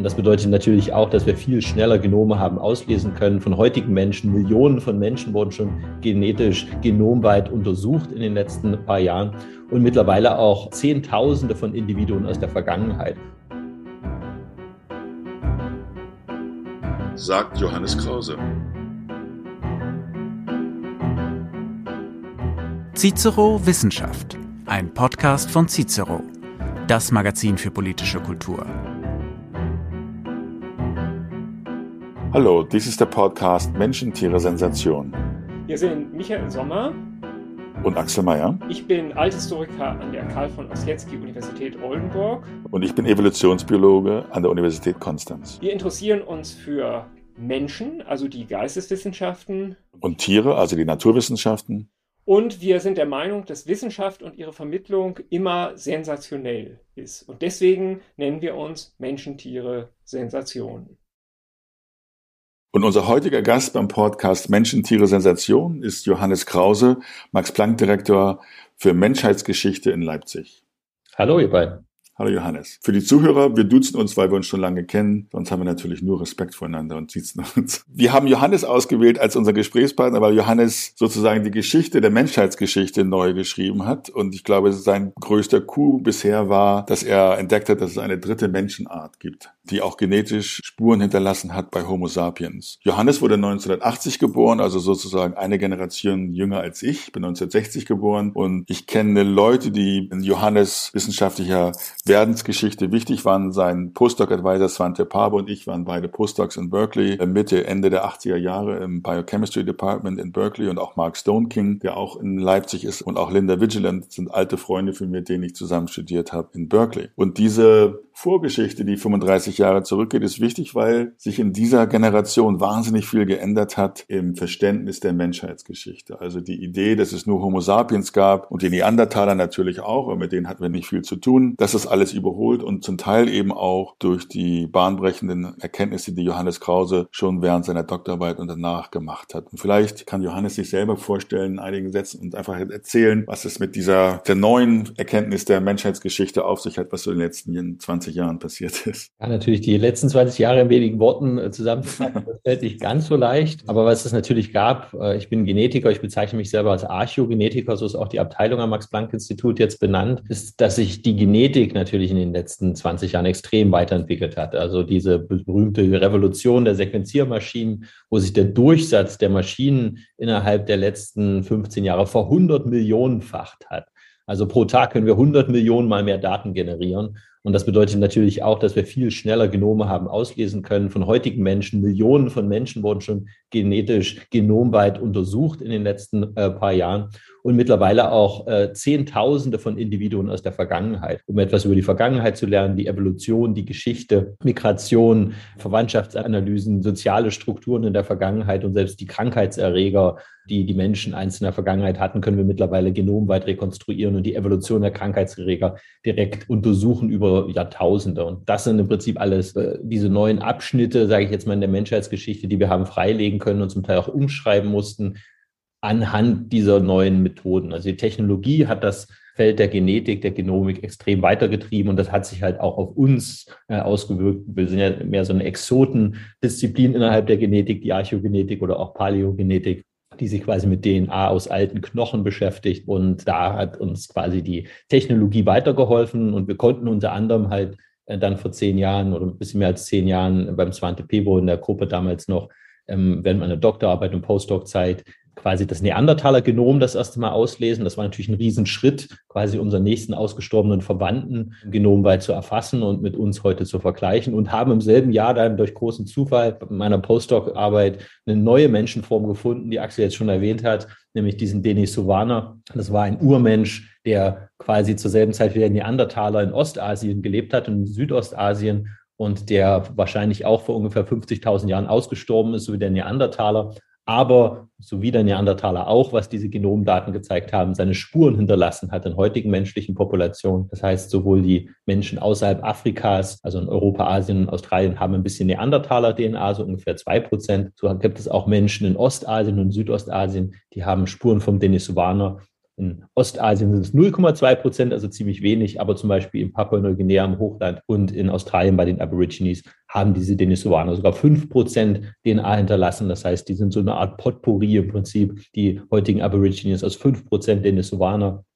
Und das bedeutet natürlich auch, dass wir viel schneller Genome haben auslesen können von heutigen Menschen. Millionen von Menschen wurden schon genetisch genomweit untersucht in den letzten paar Jahren und mittlerweile auch Zehntausende von Individuen aus der Vergangenheit. Sagt Johannes Krause. Cicero Wissenschaft, ein Podcast von Cicero, das Magazin für politische Kultur. Hallo, dies ist der Podcast Menschen, Tiere, Sensation. Wir sind Michael Sommer und Axel Mayer. Ich bin Althistoriker an der Karl von Ossietzky Universität Oldenburg. Und ich bin Evolutionsbiologe an der Universität Konstanz. Wir interessieren uns für Menschen, also die Geisteswissenschaften. Und Tiere, also die Naturwissenschaften. Und wir sind der Meinung, dass Wissenschaft und ihre Vermittlung immer sensationell ist. Und deswegen nennen wir uns Menschen, Tiere, Sensationen. Und unser heutiger Gast beim Podcast Menschen, Tiere, Sensation ist Johannes Krause, Max-Planck-Direktor für Menschheitsgeschichte in Leipzig. Hallo, ihr beiden. Hallo Johannes. Für die Zuhörer, wir duzen uns, weil wir uns schon lange kennen. Sonst haben wir natürlich nur Respekt voneinander und siezen uns. Wir haben Johannes ausgewählt als unser Gesprächspartner, weil Johannes sozusagen die Geschichte der Menschheitsgeschichte neu geschrieben hat. Und ich glaube, sein größter Coup bisher war, dass er entdeckt hat, dass es eine dritte Menschenart gibt, die auch genetisch Spuren hinterlassen hat bei Homo sapiens. Johannes wurde 1980 geboren, also sozusagen eine Generation jünger als ich. Ich bin 1960 geboren und ich kenne Leute, die in Johannes wissenschaftlicher Werdensgeschichte wichtig waren. Sein Postdoc-Advisor Svante Paabo und ich waren beide Postdocs in Berkeley äh, Mitte, Ende der 80er Jahre im Biochemistry Department in Berkeley und auch Mark Stone King, der auch in Leipzig ist und auch Linda Vigilant sind alte Freunde von mir, denen ich zusammen studiert habe in Berkeley. Und diese Vorgeschichte, die 35 Jahre zurückgeht, ist wichtig, weil sich in dieser Generation wahnsinnig viel geändert hat im Verständnis der Menschheitsgeschichte. Also die Idee, dass es nur Homo sapiens gab und die Neandertaler natürlich auch, aber mit denen hatten wir nicht viel zu tun. Das ist alles überholt und zum Teil eben auch durch die bahnbrechenden Erkenntnisse, die Johannes Krause schon während seiner Doktorarbeit und danach gemacht hat. Und vielleicht kann Johannes sich selber vorstellen in einigen Sätzen und einfach erzählen, was es mit dieser der neuen Erkenntnis der Menschheitsgeschichte auf sich hat, was so in den letzten 20 20 Jahren passiert ist. Ja, natürlich die letzten 20 Jahre in wenigen Worten äh, zusammenzufassen, das fällt nicht ganz so leicht. Aber was es natürlich gab, äh, ich bin Genetiker, ich bezeichne mich selber als Archäogenetiker, so ist auch die Abteilung am Max-Planck-Institut jetzt benannt, ist, dass sich die Genetik natürlich in den letzten 20 Jahren extrem weiterentwickelt hat. Also diese berühmte Revolution der Sequenziermaschinen, wo sich der Durchsatz der Maschinen innerhalb der letzten 15 Jahre vor 100 Millionenfacht hat. Also pro Tag können wir 100 Millionen mal mehr Daten generieren. Und das bedeutet natürlich auch, dass wir viel schneller Genome haben auslesen können von heutigen Menschen. Millionen von Menschen wurden schon genetisch genomweit untersucht in den letzten äh, paar Jahren und mittlerweile auch äh, Zehntausende von Individuen aus der Vergangenheit, um etwas über die Vergangenheit zu lernen, die Evolution, die Geschichte, Migration, Verwandtschaftsanalysen, soziale Strukturen in der Vergangenheit und selbst die Krankheitserreger, die die Menschen einzelner Vergangenheit hatten, können wir mittlerweile genomweit rekonstruieren und die Evolution der Krankheitserreger direkt untersuchen über Jahrtausende. Und das sind im Prinzip alles äh, diese neuen Abschnitte, sage ich jetzt mal, in der Menschheitsgeschichte, die wir haben freilegen können und zum Teil auch umschreiben mussten, anhand dieser neuen Methoden. Also die Technologie hat das Feld der Genetik, der Genomik extrem weitergetrieben und das hat sich halt auch auf uns äh, ausgewirkt. Wir sind ja mehr so eine Exotendisziplin innerhalb der Genetik, die Archäogenetik oder auch Paläogenetik die sich quasi mit DNA aus alten Knochen beschäftigt. Und da hat uns quasi die Technologie weitergeholfen und wir konnten unter anderem halt äh, dann vor zehn Jahren oder ein bisschen mehr als zehn Jahren beim Swante Pebo in der Gruppe damals noch ähm, während meiner Doktorarbeit und Postdoc-Zeit quasi das Neandertaler-Genom das erste Mal auslesen. Das war natürlich ein Riesenschritt, quasi unseren nächsten ausgestorbenen Verwandten genomweit zu erfassen und mit uns heute zu vergleichen und haben im selben Jahr dann durch großen Zufall meiner Postdoc-Arbeit eine neue Menschenform gefunden, die Axel jetzt schon erwähnt hat, nämlich diesen Denisovaner. Das war ein Urmensch, der quasi zur selben Zeit wie der Neandertaler in Ostasien gelebt hat und in Südostasien und der wahrscheinlich auch vor ungefähr 50.000 Jahren ausgestorben ist, so wie der Neandertaler, aber so wie der Neandertaler auch, was diese Genomdaten gezeigt haben, seine Spuren hinterlassen hat in heutigen menschlichen Populationen. Das heißt, sowohl die Menschen außerhalb Afrikas, also in Europa, Asien und Australien, haben ein bisschen Neandertaler-DNA, so ungefähr zwei Prozent. So gibt es auch Menschen in Ostasien und Südostasien, die haben Spuren vom Denisovaner In Ostasien sind es 0,2 Prozent, also ziemlich wenig, aber zum Beispiel in Papua-Neuguinea im Hochland und in Australien bei den Aborigines haben diese Denisovaner sogar 5 Prozent DNA hinterlassen. Das heißt, die sind so eine Art Potpourri im Prinzip. Die heutigen Aborigines aus 5 Prozent Denisovaner,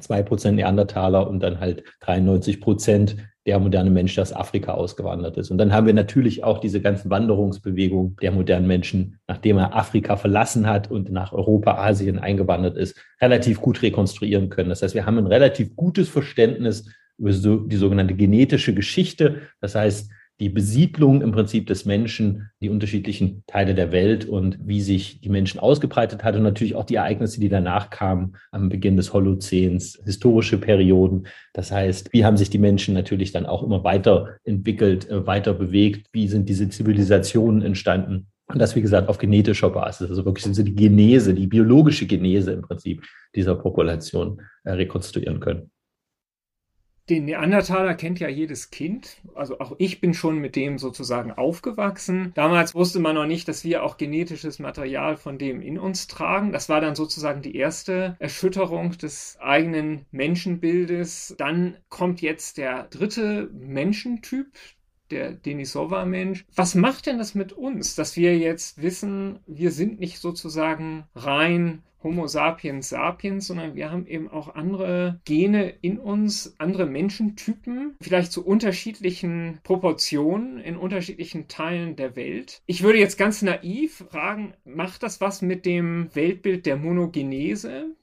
2 Prozent Neandertaler und dann halt 93 Prozent der moderne Mensch, der aus Afrika ausgewandert ist. Und dann haben wir natürlich auch diese ganzen Wanderungsbewegungen der modernen Menschen, nachdem er Afrika verlassen hat und nach Europa, Asien eingewandert ist, relativ gut rekonstruieren können. Das heißt, wir haben ein relativ gutes Verständnis über so die sogenannte genetische Geschichte. Das heißt, die Besiedlung im Prinzip des Menschen, die unterschiedlichen Teile der Welt und wie sich die Menschen ausgebreitet hat und natürlich auch die Ereignisse, die danach kamen am Beginn des Holozäns, historische Perioden. Das heißt, wie haben sich die Menschen natürlich dann auch immer weiterentwickelt, äh, weiter bewegt? Wie sind diese Zivilisationen entstanden? Und das, wie gesagt, auf genetischer Basis, also wirklich die Genese, die biologische Genese im Prinzip dieser Population äh, rekonstruieren können den Neandertaler kennt ja jedes Kind. Also auch ich bin schon mit dem sozusagen aufgewachsen. Damals wusste man noch nicht, dass wir auch genetisches Material von dem in uns tragen. Das war dann sozusagen die erste Erschütterung des eigenen Menschenbildes. Dann kommt jetzt der dritte Menschentyp, der Denisova-Mensch. Was macht denn das mit uns, dass wir jetzt wissen, wir sind nicht sozusagen rein Homo sapiens sapiens, sondern wir haben eben auch andere Gene in uns, andere Menschentypen, vielleicht zu unterschiedlichen Proportionen in unterschiedlichen Teilen der Welt. Ich würde jetzt ganz naiv fragen, macht das was mit dem Weltbild der Monogenese?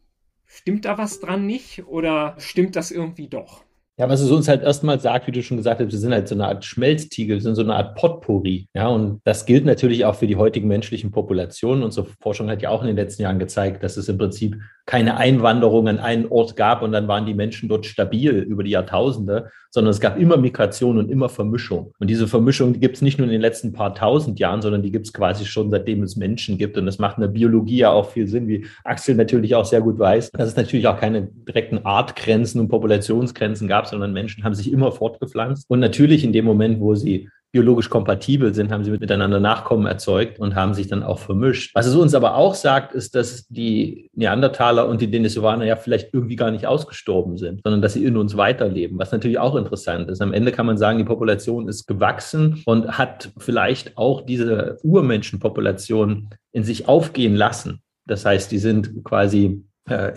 Stimmt da was dran nicht oder stimmt das irgendwie doch? Ja, was es uns halt erstmal sagt, wie du schon gesagt hast, wir sind halt so eine Art Schmelztiegel, wir sind so eine Art Potpourri. Ja, und das gilt natürlich auch für die heutigen menschlichen Populationen. Unsere Forschung hat ja auch in den letzten Jahren gezeigt, dass es im Prinzip keine Einwanderung an einen Ort gab und dann waren die Menschen dort stabil über die Jahrtausende, sondern es gab immer Migration und immer Vermischung. Und diese Vermischung, die gibt es nicht nur in den letzten paar tausend Jahren, sondern die gibt es quasi schon seitdem es Menschen gibt. Und das macht in der Biologie ja auch viel Sinn, wie Axel natürlich auch sehr gut weiß, dass es natürlich auch keine direkten Artgrenzen und Populationsgrenzen gab, sondern Menschen haben sich immer fortgepflanzt. Und natürlich in dem Moment, wo sie biologisch kompatibel sind, haben sie miteinander Nachkommen erzeugt und haben sich dann auch vermischt. Was es uns aber auch sagt, ist, dass die Neandertaler und die Denisovaner ja vielleicht irgendwie gar nicht ausgestorben sind, sondern dass sie in uns weiterleben, was natürlich auch interessant ist. Am Ende kann man sagen, die Population ist gewachsen und hat vielleicht auch diese Urmenschenpopulation in sich aufgehen lassen. Das heißt, die sind quasi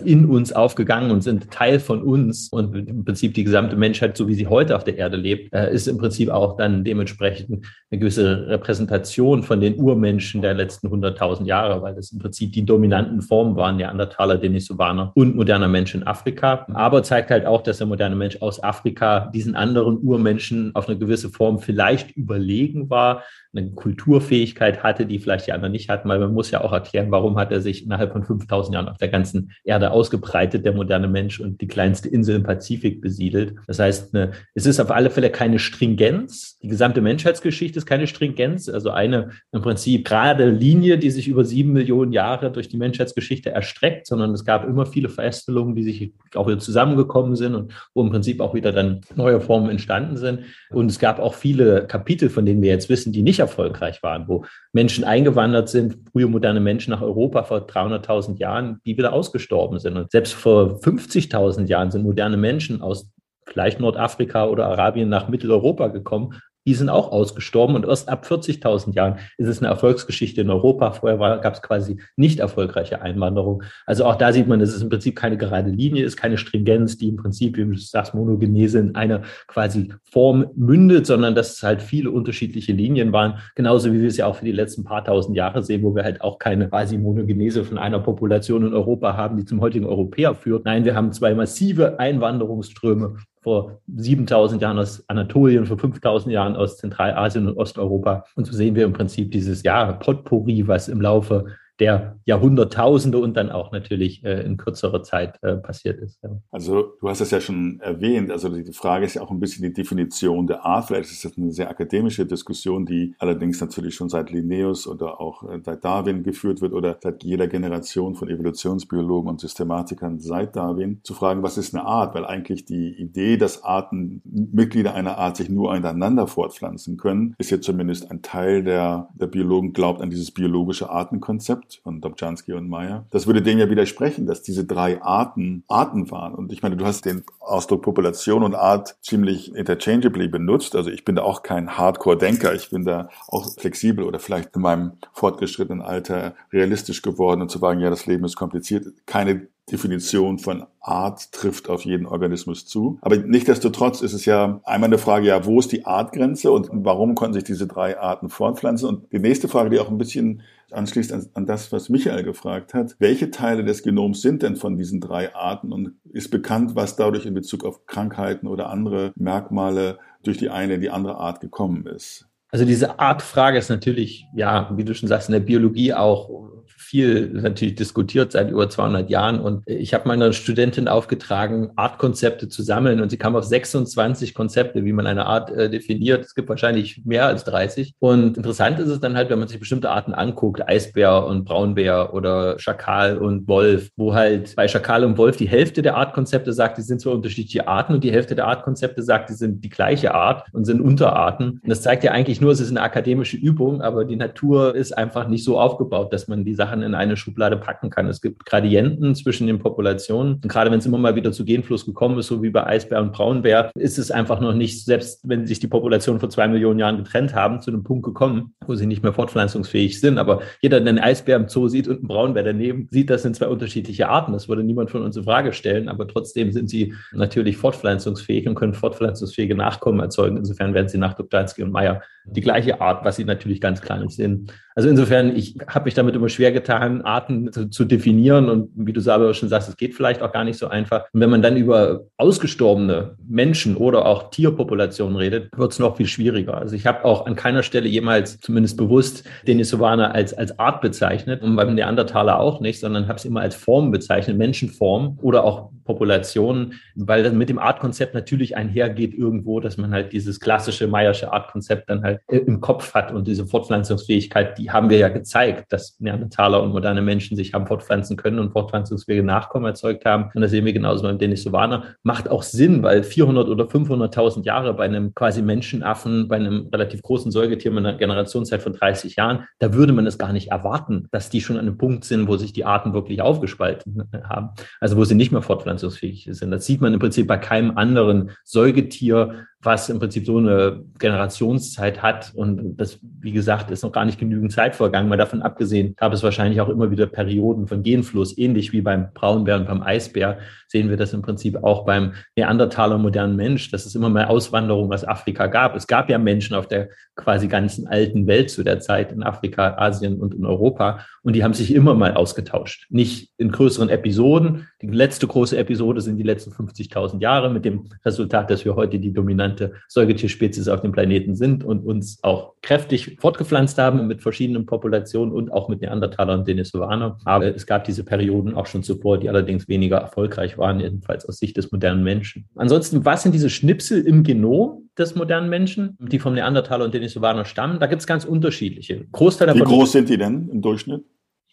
in uns aufgegangen und sind Teil von uns. Und im Prinzip die gesamte Menschheit, so wie sie heute auf der Erde lebt, äh, ist im Prinzip auch dann dementsprechend eine gewisse Repräsentation von den Urmenschen der letzten 100.000 Jahre, weil das im Prinzip die dominanten Formen waren, Neandertaler, Denisovaner und moderner Mensch in Afrika. Aber zeigt halt auch, dass der moderne Mensch aus Afrika diesen anderen Urmenschen auf eine gewisse Form vielleicht überlegen war, eine Kulturfähigkeit hatte, die vielleicht die anderen nicht hatten, weil man muss ja auch erklären, warum hat er sich innerhalb von 5000 Jahren auf der ganzen Erde ausgebreitet, der moderne Mensch, und die kleinste Insel im Pazifik besiedelt. Das heißt, eine, es ist auf alle Fälle keine Stringenz. Die gesamte Menschheitsgeschichte ist keine Stringenz, also eine im Prinzip gerade Linie, die sich über sieben Millionen Jahre durch die Menschheitsgeschichte erstreckt, sondern es gab immer viele Verästelungen, die sich auch wieder zusammengekommen sind und wo im Prinzip auch wieder dann neue Formen entstanden sind. Und es gab auch viele Kapitel, von denen wir jetzt wissen, die nicht erfolgreich waren, wo Menschen eingewandert sind, frühe moderne Menschen nach Europa vor 300.000 Jahren, die wieder ausgestorben sind. Und selbst vor 50.000 Jahren sind moderne Menschen aus vielleicht Nordafrika oder Arabien nach Mitteleuropa gekommen die sind auch ausgestorben und erst ab 40.000 Jahren ist es eine Erfolgsgeschichte in Europa. Vorher gab es quasi nicht erfolgreiche Einwanderung. Also auch da sieht man, dass es im Prinzip keine gerade Linie ist, keine Stringenz, die im Prinzip, wie du sagst, Monogenese in einer quasi Form mündet, sondern dass es halt viele unterschiedliche Linien waren. Genauso wie wir es ja auch für die letzten paar tausend Jahre sehen, wo wir halt auch keine quasi Monogenese von einer Population in Europa haben, die zum heutigen Europäer führt. Nein, wir haben zwei massive Einwanderungsströme vor 7000 Jahren aus Anatolien, vor 5000 Jahren aus Zentralasien und Osteuropa. Und so sehen wir im Prinzip dieses ja, Potpourri, was im Laufe der Jahrhunderttausende und dann auch natürlich äh, in kürzerer Zeit äh, passiert ist. Ja. Also du hast es ja schon erwähnt, also die Frage ist ja auch ein bisschen die Definition der Art. Vielleicht ist das eine sehr akademische Diskussion, die allerdings natürlich schon seit Linnaeus oder auch äh, seit Darwin geführt wird oder seit jeder Generation von Evolutionsbiologen und Systematikern seit Darwin, zu fragen, was ist eine Art? Weil eigentlich die Idee, dass Arten, Mitglieder einer Art sich nur einander fortpflanzen können, ist ja zumindest ein Teil der, der Biologen glaubt an dieses biologische Artenkonzept Konzept von Dobzhansky und Meyer. Das würde dem ja widersprechen, dass diese drei Arten Arten waren. Und ich meine, du hast den Ausdruck Population und Art ziemlich interchangeably benutzt. Also ich bin da auch kein Hardcore-Denker. Ich bin da auch flexibel oder vielleicht in meinem fortgeschrittenen Alter realistisch geworden und zu sagen, ja, das Leben ist kompliziert. Keine Definition von Art trifft auf jeden Organismus zu. Aber nichtdestotrotz ist es ja einmal eine Frage, ja, wo ist die Artgrenze und warum konnten sich diese drei Arten fortpflanzen? Und die nächste Frage, die auch ein bisschen anschließt an, an das, was Michael gefragt hat, welche Teile des Genoms sind denn von diesen drei Arten und ist bekannt, was dadurch in Bezug auf Krankheiten oder andere Merkmale durch die eine in die andere Art gekommen ist? Also diese Artfrage ist natürlich, ja, wie du schon sagst, in der Biologie auch viel natürlich diskutiert seit über 200 Jahren. Und ich habe meiner Studentin aufgetragen, Artkonzepte zu sammeln. Und sie kam auf 26 Konzepte, wie man eine Art äh, definiert. Es gibt wahrscheinlich mehr als 30. Und interessant ist es dann halt, wenn man sich bestimmte Arten anguckt, Eisbär und Braunbär oder Schakal und Wolf, wo halt bei Schakal und Wolf die Hälfte der Artkonzepte sagt, die sind zwar unterschiedliche Arten und die Hälfte der Artkonzepte sagt, die sind die gleiche Art und sind Unterarten. Und das zeigt ja eigentlich nur, es ist eine akademische Übung, aber die Natur ist einfach nicht so aufgebaut, dass man die Sachen Sachen in eine Schublade packen kann. Es gibt Gradienten zwischen den Populationen. Und gerade wenn es immer mal wieder zu Genfluss gekommen ist, so wie bei Eisbär und Braunbär, ist es einfach noch nicht, selbst wenn sich die Populationen vor zwei Millionen Jahren getrennt haben, zu einem Punkt gekommen, wo sie nicht mehr fortpflanzungsfähig sind. Aber jeder, der einen Eisbär im Zoo sieht und einen Braunbär daneben, sieht, das sind zwei unterschiedliche Arten. Das würde niemand von uns in Frage stellen. Aber trotzdem sind sie natürlich fortpflanzungsfähig und können fortpflanzungsfähige Nachkommen erzeugen. Insofern werden sie nach Dubdansky und Meyer die gleiche Art, was sie natürlich ganz klar nicht sind. Also insofern, ich habe mich damit immer schwer getan, Arten zu, zu, definieren. Und wie du selber schon sagst, es geht vielleicht auch gar nicht so einfach. Und wenn man dann über ausgestorbene Menschen oder auch Tierpopulationen redet, wird es noch viel schwieriger. Also ich habe auch an keiner Stelle jemals zumindest bewusst Denisovaner als, als Art bezeichnet und beim Neandertaler auch nicht, sondern habe es immer als Form bezeichnet, Menschenform oder auch Populationen, weil das mit dem Artkonzept natürlich einhergeht irgendwo, dass man halt dieses klassische Meyersche Artkonzept dann halt äh, im Kopf hat und diese Fortpflanzungsfähigkeit, die haben wir ja gezeigt, dass Neandertaler und moderne Menschen sich haben fortpflanzen können und fortpflanzungsfähige Nachkommen erzeugt haben. Und das sehen wir genauso beim Denisovaner. Macht auch Sinn, weil 400 oder 500.000 Jahre bei einem quasi Menschenaffen, bei einem relativ großen Säugetier mit einer Generationszeit von 30 Jahren, da würde man es gar nicht erwarten, dass die schon an einem Punkt sind, wo sich die Arten wirklich aufgespalten haben. Also wo sie nicht mehr fortpflanzen anpassungsfähig sind. Das sieht man im Prinzip bei keinem anderen Säugetier, was im Prinzip so eine Generationszeit hat. Und das, wie gesagt, ist noch gar nicht genügend Zeit vergangen. Mal davon abgesehen, gab es wahrscheinlich auch immer wieder Perioden von Genfluss, ähnlich wie beim Braunbär und beim Eisbär, sehen wir das im Prinzip auch beim Neandertaler modernen Mensch, dass es immer mehr Auswanderung aus Afrika gab. Es gab ja Menschen auf der quasi ganzen alten Welt zu der Zeit in Afrika, Asien und in Europa. Und die haben sich immer mal ausgetauscht. Nicht in größeren Episoden. Die letzte große Episode sind die letzten 50.000 Jahre mit dem Resultat, dass wir heute die dominante dominante Säugetierspezies auf dem Planeten sind und uns auch kräftig fortgepflanzt haben mit verschiedenen Populationen und auch mit Neandertalern und Denisovanern. Aber es gab diese Perioden auch schon zuvor, die allerdings weniger erfolgreich waren, jedenfalls aus Sicht des modernen Menschen. Ansonsten, was sind diese Schnipsel im Genom des modernen Menschen, die vom Neandertaler und Denisovaner stammen? Da gibt es ganz unterschiedliche. Großteil davon Wie groß sind die denn im Durchschnitt?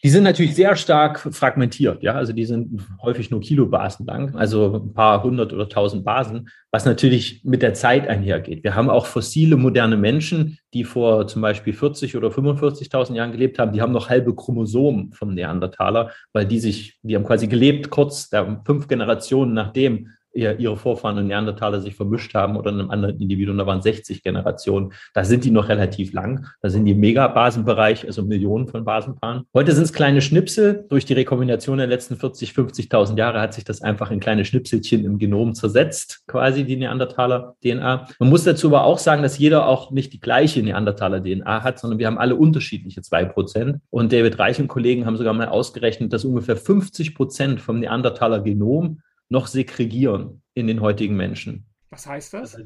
Die sind natürlich sehr stark fragmentiert, ja. Also die sind häufig nur Kilobasen lang, also ein paar hundert oder tausend Basen, was natürlich mit der Zeit einhergeht. Wir haben auch fossile moderne Menschen, die vor zum Beispiel 40 oder 45.000 Jahren gelebt haben, die haben noch halbe Chromosomen vom Neandertaler, weil die sich, die haben quasi gelebt kurz, fünf Generationen nachdem ihre Vorfahren und Neandertaler sich vermischt haben oder in einem anderen Individuum, da waren 60 Generationen. Da sind die noch relativ lang. Da sind die Megabasenbereich, also Millionen von Basenpaaren. Heute sind es kleine Schnipsel. Durch die Rekombination der letzten 40, 50.000 Jahre hat sich das einfach in kleine Schnipselchen im Genom zersetzt, quasi die Neandertaler-DNA. Man muss dazu aber auch sagen, dass jeder auch nicht die gleiche Neandertaler-DNA hat, sondern wir haben alle unterschiedliche zwei Prozent. Und David Reich und Kollegen haben sogar mal ausgerechnet, dass ungefähr 50 Prozent vom Neandertaler-Genom noch segregieren in den heutigen Menschen. Was heißt das?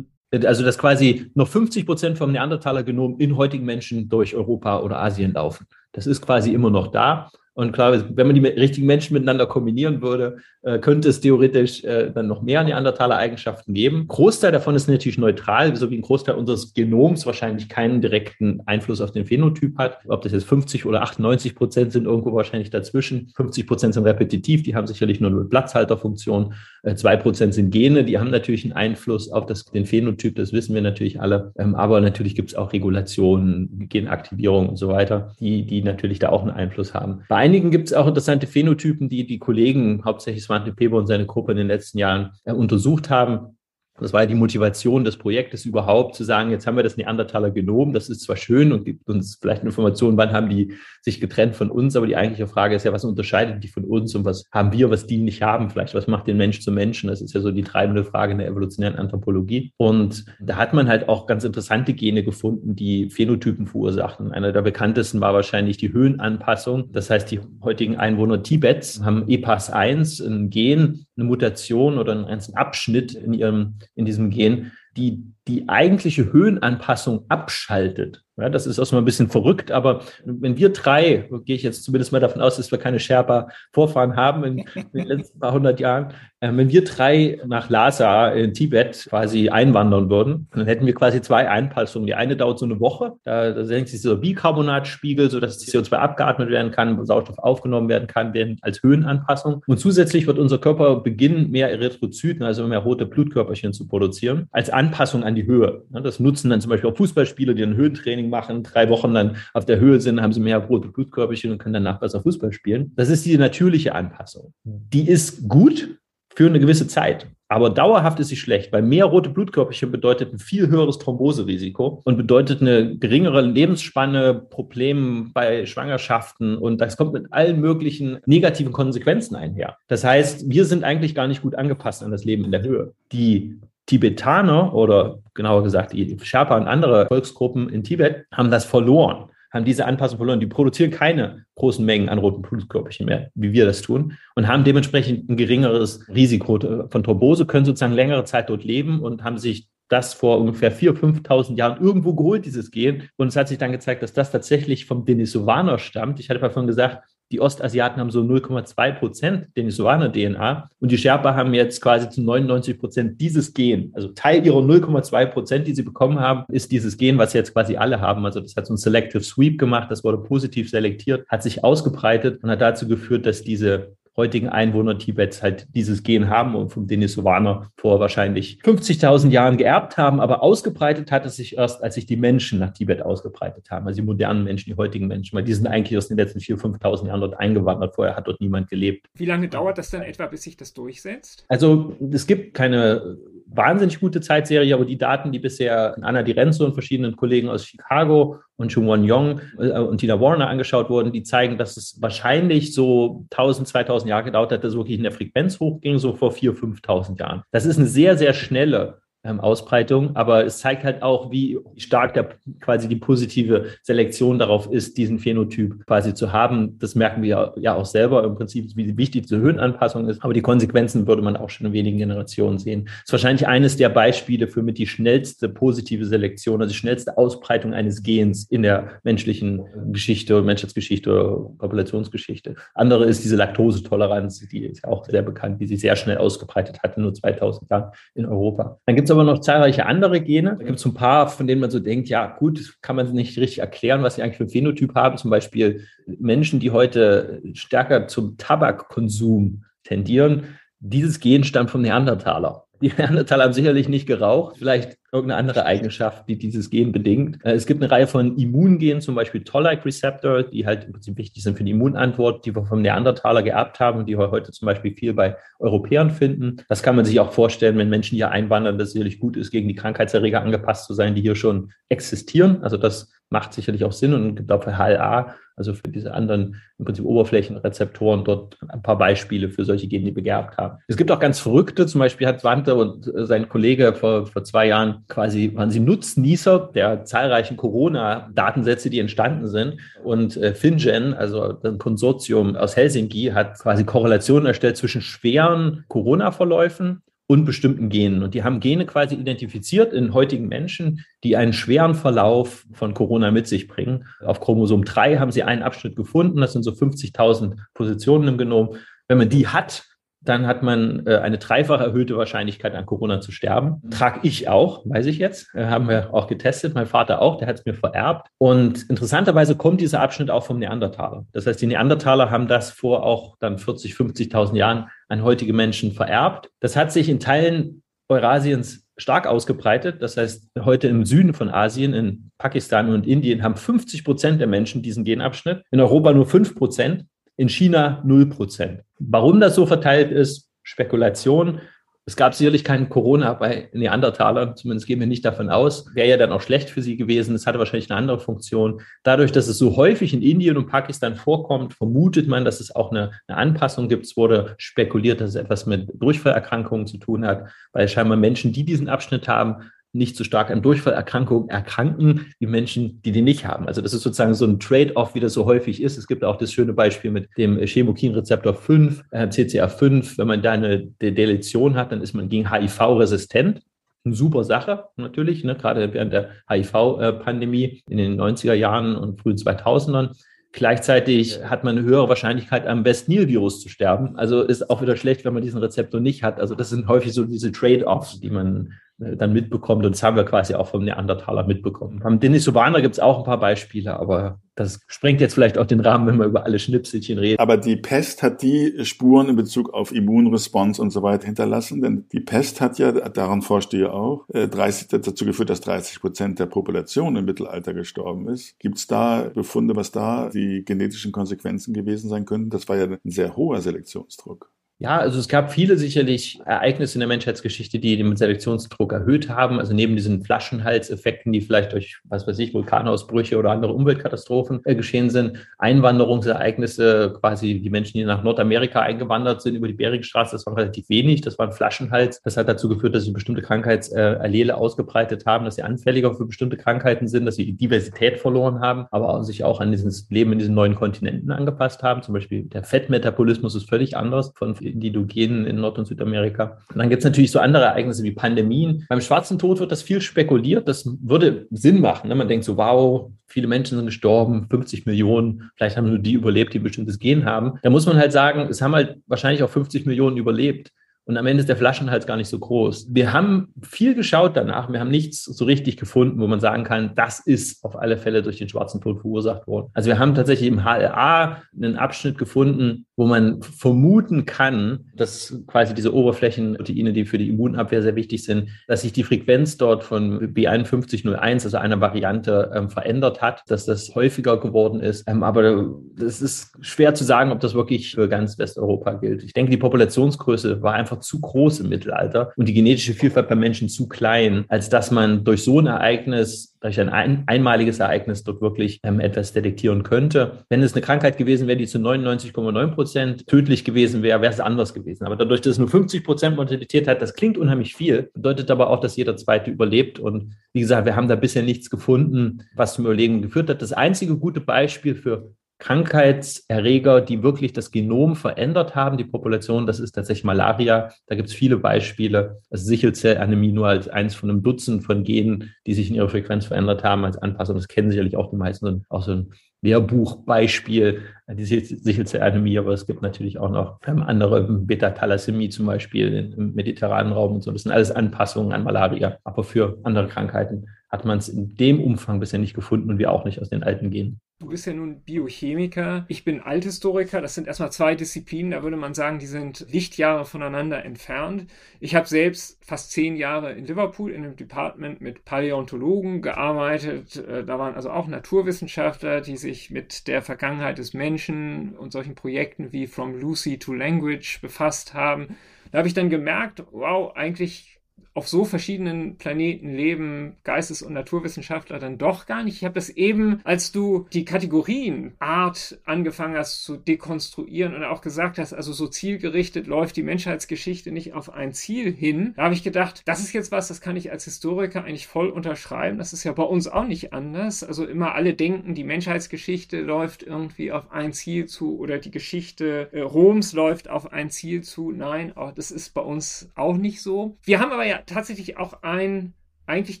Also, dass quasi noch 50 Prozent vom Neandertaler-Genom in heutigen Menschen durch Europa oder Asien laufen. Das ist quasi immer noch da. Und klar, wenn man die richtigen Menschen miteinander kombinieren würde, könnte es theoretisch äh, dann noch mehr Neandertaler Eigenschaften geben. Großteil davon ist natürlich neutral, so wie ein Großteil unseres Genoms wahrscheinlich keinen direkten Einfluss auf den Phänotyp hat. Ob das jetzt 50 oder 98 Prozent sind, irgendwo wahrscheinlich dazwischen. 50 Prozent sind repetitiv, die haben sicherlich nur eine Platzhalterfunktion. Äh, zwei Prozent sind Gene, die haben natürlich einen Einfluss auf das, den Phänotyp, das wissen wir natürlich alle. Ähm, aber natürlich gibt es auch Regulationen, Genaktivierung und so weiter, die, die natürlich da auch einen Einfluss haben. Bei einigen gibt es auch interessante Phänotypen, die die Kollegen, hauptsächlich Svante Peber und seine Gruppe in den letzten Jahren äh, untersucht haben. Das war ja die Motivation des Projektes überhaupt, zu sagen, jetzt haben wir das Neandertaler Genom, das ist zwar schön und gibt uns vielleicht Informationen, wann haben die sich getrennt von uns, aber die eigentliche Frage ist ja, was unterscheidet die von uns und was haben wir, was die nicht haben, vielleicht was macht den Mensch zum Menschen? Das ist ja so die treibende Frage in der evolutionären Anthropologie. Und da hat man halt auch ganz interessante Gene gefunden, die Phänotypen verursachten. Einer der bekanntesten war wahrscheinlich die Höhenanpassung. Das heißt, die heutigen Einwohner Tibets haben EPAS1, ein Gen, eine Mutation oder einen Abschnitt in ihrem in diesem Gen, die die eigentliche Höhenanpassung abschaltet. Ja, das ist so ein bisschen verrückt, aber wenn wir drei, gehe ich jetzt zumindest mal davon aus, dass wir keine Sherpa-Vorfahren haben in, in, den letzten paar hundert Jahren, äh, wenn wir drei nach Lhasa in Tibet quasi einwandern würden, dann hätten wir quasi zwei Einpassungen. Die eine dauert so eine Woche, da, da senkt sich so Bicarbonatspiegel, sodass das CO2 abgeatmet werden kann, Sauerstoff aufgenommen werden kann, werden als Höhenanpassung. Und zusätzlich wird unser Körper beginnen, mehr Erythrozyten, also mehr rote Blutkörperchen zu produzieren, als Anpassung an die Höhe. Das nutzen dann zum Beispiel auch Fußballspieler, die ein Höhentraining machen, drei Wochen dann auf der Höhe sind, haben sie mehr rote Blutkörperchen und können danach besser Fußball spielen. Das ist die natürliche Anpassung. Die ist gut für eine gewisse Zeit. Aber dauerhaft ist sie schlecht, weil mehr rote Blutkörperchen bedeutet ein viel höheres Thromboserisiko und bedeutet eine geringere Lebensspanne, Probleme bei Schwangerschaften und das kommt mit allen möglichen negativen Konsequenzen einher. Das heißt, wir sind eigentlich gar nicht gut angepasst an das Leben in der Höhe. Die Tibetaner oder genauer gesagt die Sherpa und andere Volksgruppen in Tibet haben das verloren, haben diese Anpassung verloren. Die produzieren keine großen Mengen an roten Blutkörperchen mehr, wie wir das tun, und haben dementsprechend ein geringeres Risiko von Thrombose, können sozusagen längere Zeit dort leben und haben sich das vor ungefähr 4.000, 5.000 Jahren irgendwo geholt, dieses Gen. Und es hat sich dann gezeigt, dass das tatsächlich vom Denisovaner stammt. Ich hatte davon gesagt, die Ostasiaten haben so 0,2 Prozent Denisovaner-DNA und die Sherpa haben jetzt quasi zu 99 Prozent dieses Gen. Also Teil ihrer 0,2 Prozent, die sie bekommen haben, ist dieses Gen, was jetzt quasi alle haben. Also das hat so ein Selective Sweep gemacht, das wurde positiv selektiert, hat sich ausgebreitet und hat dazu geführt, dass diese heutigen Einwohner Tibets halt dieses Gen haben und vom Denisovaner vor wahrscheinlich 50.000 Jahren geerbt haben, aber ausgebreitet hat es sich erst, als sich die Menschen nach Tibet ausgebreitet haben, also die modernen Menschen, die heutigen Menschen, weil die sind eigentlich aus den letzten 4.000, 5.000 Jahren dort eingewandert, vorher hat dort niemand gelebt. Wie lange dauert das dann etwa, bis sich das durchsetzt? Also es gibt keine wahnsinnig gute Zeitserie, aber die Daten, die bisher Anna Di Renzo und verschiedenen Kollegen aus Chicago und Chungwon Yong äh, und Tina Warner angeschaut wurden, die zeigen, dass es wahrscheinlich so 1000, 2000 Jahre gedauert hat, dass es wirklich in der Frequenz hochging, so vor 4.000, 5.000 Jahren. Das ist eine sehr, sehr schnelle ähm, Ausbreitung, aber es zeigt halt auch, wie stark der, quasi die positive Selektion darauf ist, diesen Phänotyp quasi zu haben. Das merken wir ja auch selber im Prinzip, wie wichtig diese Höhenanpassung ist. Aber die Konsequenzen würde man auch schon in wenigen Generationen sehen. Das ist wahrscheinlich eines der Beispiele für mit die schnellste positive Selektion, also die schnellste Ausbreitung eines Gens in der menschlichen Geschichte, Menschheitsgeschichte Populationsgeschichte. Andere ist diese Laktosetoleranz, die ist ja auch sehr bekannt, wie sie sehr schnell ausgebreitet hat, nur 2000 Jahren in Europa. Dann gibt es aber noch zahlreiche andere Gene. Da gibt es ein paar, von denen man so denkt, ja gut, kann man nicht richtig erklären, was sie eigentlich für ein Phänotyp haben. Zum Beispiel Menschen, die heute stärker zum Tabakkonsum tendieren. Dieses Gen stammt vom Neandertaler. Die Neandertaler haben sicherlich nicht geraucht, vielleicht irgendeine andere Eigenschaft, die dieses Gen bedingt. Äh, es gibt eine Reihe von Immungenen, zum Beispiel Toll-like Receptor, die halt im Prinzip wichtig sind für die Immunantwort, die wir vom Neandertaler geerbt haben und die wir heute zum Beispiel viel bei Europäern finden. Das kann man sich auch vorstellen, wenn Menschen hier einwandern, dass es sicherlich gut ist, gegen die Krankheitserreger angepasst zu sein, die hier schon existieren. Also das macht sicherlich auch Sinn und gibt auch für HLA, also für diese anderen im Prinzip Oberflächenrezeptoren dort ein paar Beispiele für solche Gene, die begerbt haben. Es gibt auch ganz verrückte, zum Beispiel hat Wante und sein Kollege vor, vor zwei Jahren quasi, waren sie Nutznießer der zahlreichen Corona-Datensätze, die entstanden sind. Und äh, FinGen, also ein Konsortium aus Helsinki, hat quasi Korrelationen erstellt zwischen schweren Corona-Verläufen und bestimmten Genen. Und die haben Gene quasi identifiziert in heutigen Menschen, die einen schweren Verlauf von Corona mit sich bringen. Auf Chromosom 3 haben sie einen Abschnitt gefunden. Das sind so 50.000 Positionen im Genom. Wenn man die hat, dann hat man äh, eine dreifach erhöhte Wahrscheinlichkeit an Corona zu sterben. Trag ich auch, weiß ich jetzt, äh, haben wir auch getestet, mein Vater auch, der hat es mir vererbt. Und interessanterweise kommt dieser Abschnitt auch vom Neandertaler. Das heißt, die Neandertaler haben das vor auch dann 40, 50.000 Jahren an heutige Menschen vererbt. Das hat sich in Teilen Eurasiens stark ausgebreitet. Das heißt, heute im Süden von Asien, in Pakistan und Indien, haben 50 Prozent der Menschen diesen Genabschnitt. In Europa nur 5 Prozent in China 0 Prozent. Warum das so verteilt ist, Spekulation. Es gab sicherlich keinen Corona bei Neandertalern, zumindest gehen wir nicht davon aus. Wäre ja dann auch schlecht für sie gewesen. Es hatte wahrscheinlich eine andere Funktion. Dadurch, dass es so häufig in Indien und Pakistan vorkommt, vermutet man, dass es auch eine, eine Anpassung gibt. Es wurde spekuliert, dass es etwas mit Durchfallerkrankungen zu tun hat, weil scheinbar Menschen, die diesen Abschnitt haben, nicht so stark an Durchfallerkrankungen erkranken wie Menschen, die die nicht haben. Also das ist sozusagen so ein Trade-off, wie das so häufig ist. Es gibt auch das schöne Beispiel mit dem Chemokinrezeptor 5, äh, CCA5. Wenn man da eine Deletion hat, dann ist man gegen HIV resistent. Eine super Sache natürlich, ne? gerade während der HIV-Pandemie in den 90er Jahren und frühen 2000ern. Gleichzeitig hat man eine höhere Wahrscheinlichkeit, am West-Nil-Virus zu sterben. Also ist auch wieder schlecht, wenn man diesen Rezeptor nicht hat. Also das sind häufig so diese Trade-offs, die man äh, dann mitbekommt. Und das haben wir quasi auch vom Neandertaler mitbekommen. Am Denisovaner gibt es auch ein paar Beispiele, aber das sprengt jetzt vielleicht auch den Rahmen, wenn wir über alle Schnipselchen reden. Aber die Pest hat die Spuren in Bezug auf Immunresponse und so weiter hinterlassen, denn die Pest hat ja, daran forscht ihr auch, 30, äh, dazu geführt, dass 30 Prozent der Population im Mittelalter gestorben ist. Gibt es da Befunde, was da die genetischen Konsequenzen gewesen sein könnten? Das war ja ein sehr hoher Selektionsdruck. Ja, also es gab viele sicherlich Ereignisse in der Menschheitsgeschichte, die den Selektionsdruck erhöht haben. Also neben diesen Flaschenhalseffekten, die vielleicht durch, was weiß ich, Vulkanausbrüche oder andere Umweltkatastrophen äh, geschehen sind, Einwanderungsereignisse, quasi die Menschen, die nach Nordamerika eingewandert sind über die Beringstraße, das war relativ wenig. Das war ein Flaschenhals. Das hat dazu geführt, dass sie bestimmte Krankheitsallele ausgebreitet haben, dass sie anfälliger für bestimmte Krankheiten sind, dass sie die Diversität verloren haben, aber sich auch an dieses Leben in diesen neuen Kontinenten angepasst haben. Zum Beispiel der Fettmetabolismus ist völlig anders von Indigenen in Nord- und Südamerika. Und dann gibt es natürlich so andere Ereignisse wie Pandemien. Beim schwarzen Tod wird das viel spekuliert. Das würde Sinn machen. Ne? Man denkt so, wow, viele Menschen sind gestorben, 50 Millionen, vielleicht haben nur die überlebt, die ein bestimmtes Gen haben. Da muss man halt sagen, es haben halt wahrscheinlich auch 50 Millionen überlebt. Und am Ende ist der Flaschenhals gar nicht so groß. Wir haben viel geschaut danach. Wir haben nichts so richtig gefunden, wo man sagen kann, das ist auf alle Fälle durch den schwarzen Tod verursacht worden. Also wir haben tatsächlich im HLA einen Abschnitt gefunden, wo man vermuten kann, dass quasi diese Oberflächenproteine, die für die Immunabwehr sehr wichtig sind, dass sich die Frequenz dort von B5101, also einer Variante, ähm, verändert hat, dass das häufiger geworden ist. Ähm, aber das ist schwer zu sagen, ob das wirklich für ganz Westeuropa gilt. Ich denke, die Populationsgröße war einfach zu groß im Mittelalter und die genetische Vielfalt bei Menschen zu klein, als dass man durch so ein Ereignis, durch ein, ein einmaliges Ereignis dort wirklich ähm, etwas detektieren könnte. Wenn es eine Krankheit gewesen wäre, die zu 99,9 Prozent tödlich gewesen wäre, wäre es anders gewesen. Aber dadurch, dass es nur 50 Prozent Mortalität hat, das klingt unheimlich viel, bedeutet aber auch, dass jeder Zweite überlebt. Und wie gesagt, wir haben da bisher nichts gefunden, was zum Überlegen geführt hat. Das einzige gute Beispiel für Krankheitserreger, die wirklich das Genom verändert haben, die Population, das ist tatsächlich Malaria. Da gibt es viele Beispiele. Also Sichelzellanämie nur als eins von einem Dutzend von Genen, die sich in ihrer Frequenz verändert haben als Anpassung. Das kennen sicherlich auch die meisten, auch so ein Lehrbuchbeispiel, die Sichelzellanämie, aber es gibt natürlich auch noch andere, Beta-Thalassämie zum Beispiel im mediterranen Raum und so. Das sind alles Anpassungen an Malaria. Aber für andere Krankheiten hat man es in dem Umfang bisher nicht gefunden und wir auch nicht aus den alten Genen. Du bist ja nun Biochemiker, ich bin Althistoriker. Das sind erstmal zwei Disziplinen, da würde man sagen, die sind Lichtjahre voneinander entfernt. Ich habe selbst fast zehn Jahre in Liverpool in einem Department mit Paläontologen gearbeitet. Äh, da waren also auch Naturwissenschaftler, die sich mit der Vergangenheit des Menschen und solchen Projekten wie From Lucy to Language befasst haben. Da habe ich dann gemerkt, wow, eigentlich auf so verschiedenen Planeten leben Geistes- und Naturwissenschaftler dann doch gar nicht. Ich habe das eben, als du die Kategorien Art angefangen hast zu dekonstruieren und auch gesagt hast, also so zielgerichtet läuft die Menschheitsgeschichte nicht auf ein Ziel hin, da habe ich gedacht, das ist jetzt was, das kann ich als Historiker eigentlich voll unterschreiben. Das ist ja bei uns auch nicht anders. Also immer alle denken, die Menschheitsgeschichte läuft irgendwie auf ein Ziel zu oder die Geschichte äh, Roms läuft auf ein Ziel zu. Nein, das ist bei uns auch nicht so. Wir haben aber ja tatsächlich auch ein eigentlich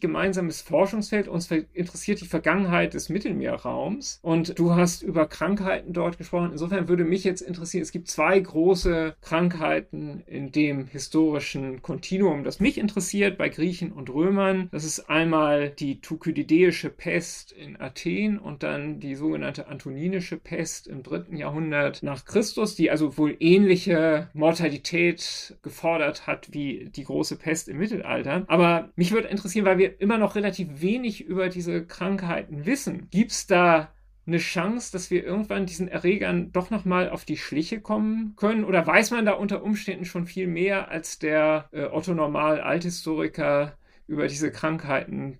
gemeinsames Forschungsfeld. Uns interessiert die Vergangenheit des Mittelmeerraums und du hast über Krankheiten dort gesprochen. Insofern würde mich jetzt interessieren, es gibt zwei große Krankheiten in dem historischen Kontinuum, das mich interessiert bei Griechen und Römern. Das ist einmal die Thukydideische Pest in Athen und dann die sogenannte Antoninische Pest im dritten Jahrhundert nach Christus, die also wohl ähnliche Mortalität gefordert hat wie die große Pest im Mittelalter. Aber mich würde interessieren, weil wir immer noch relativ wenig über diese Krankheiten wissen. Gibt es da eine Chance, dass wir irgendwann diesen Erregern doch nochmal auf die Schliche kommen können? Oder weiß man da unter Umständen schon viel mehr, als der äh, Otto Normal Althistoriker über diese Krankheiten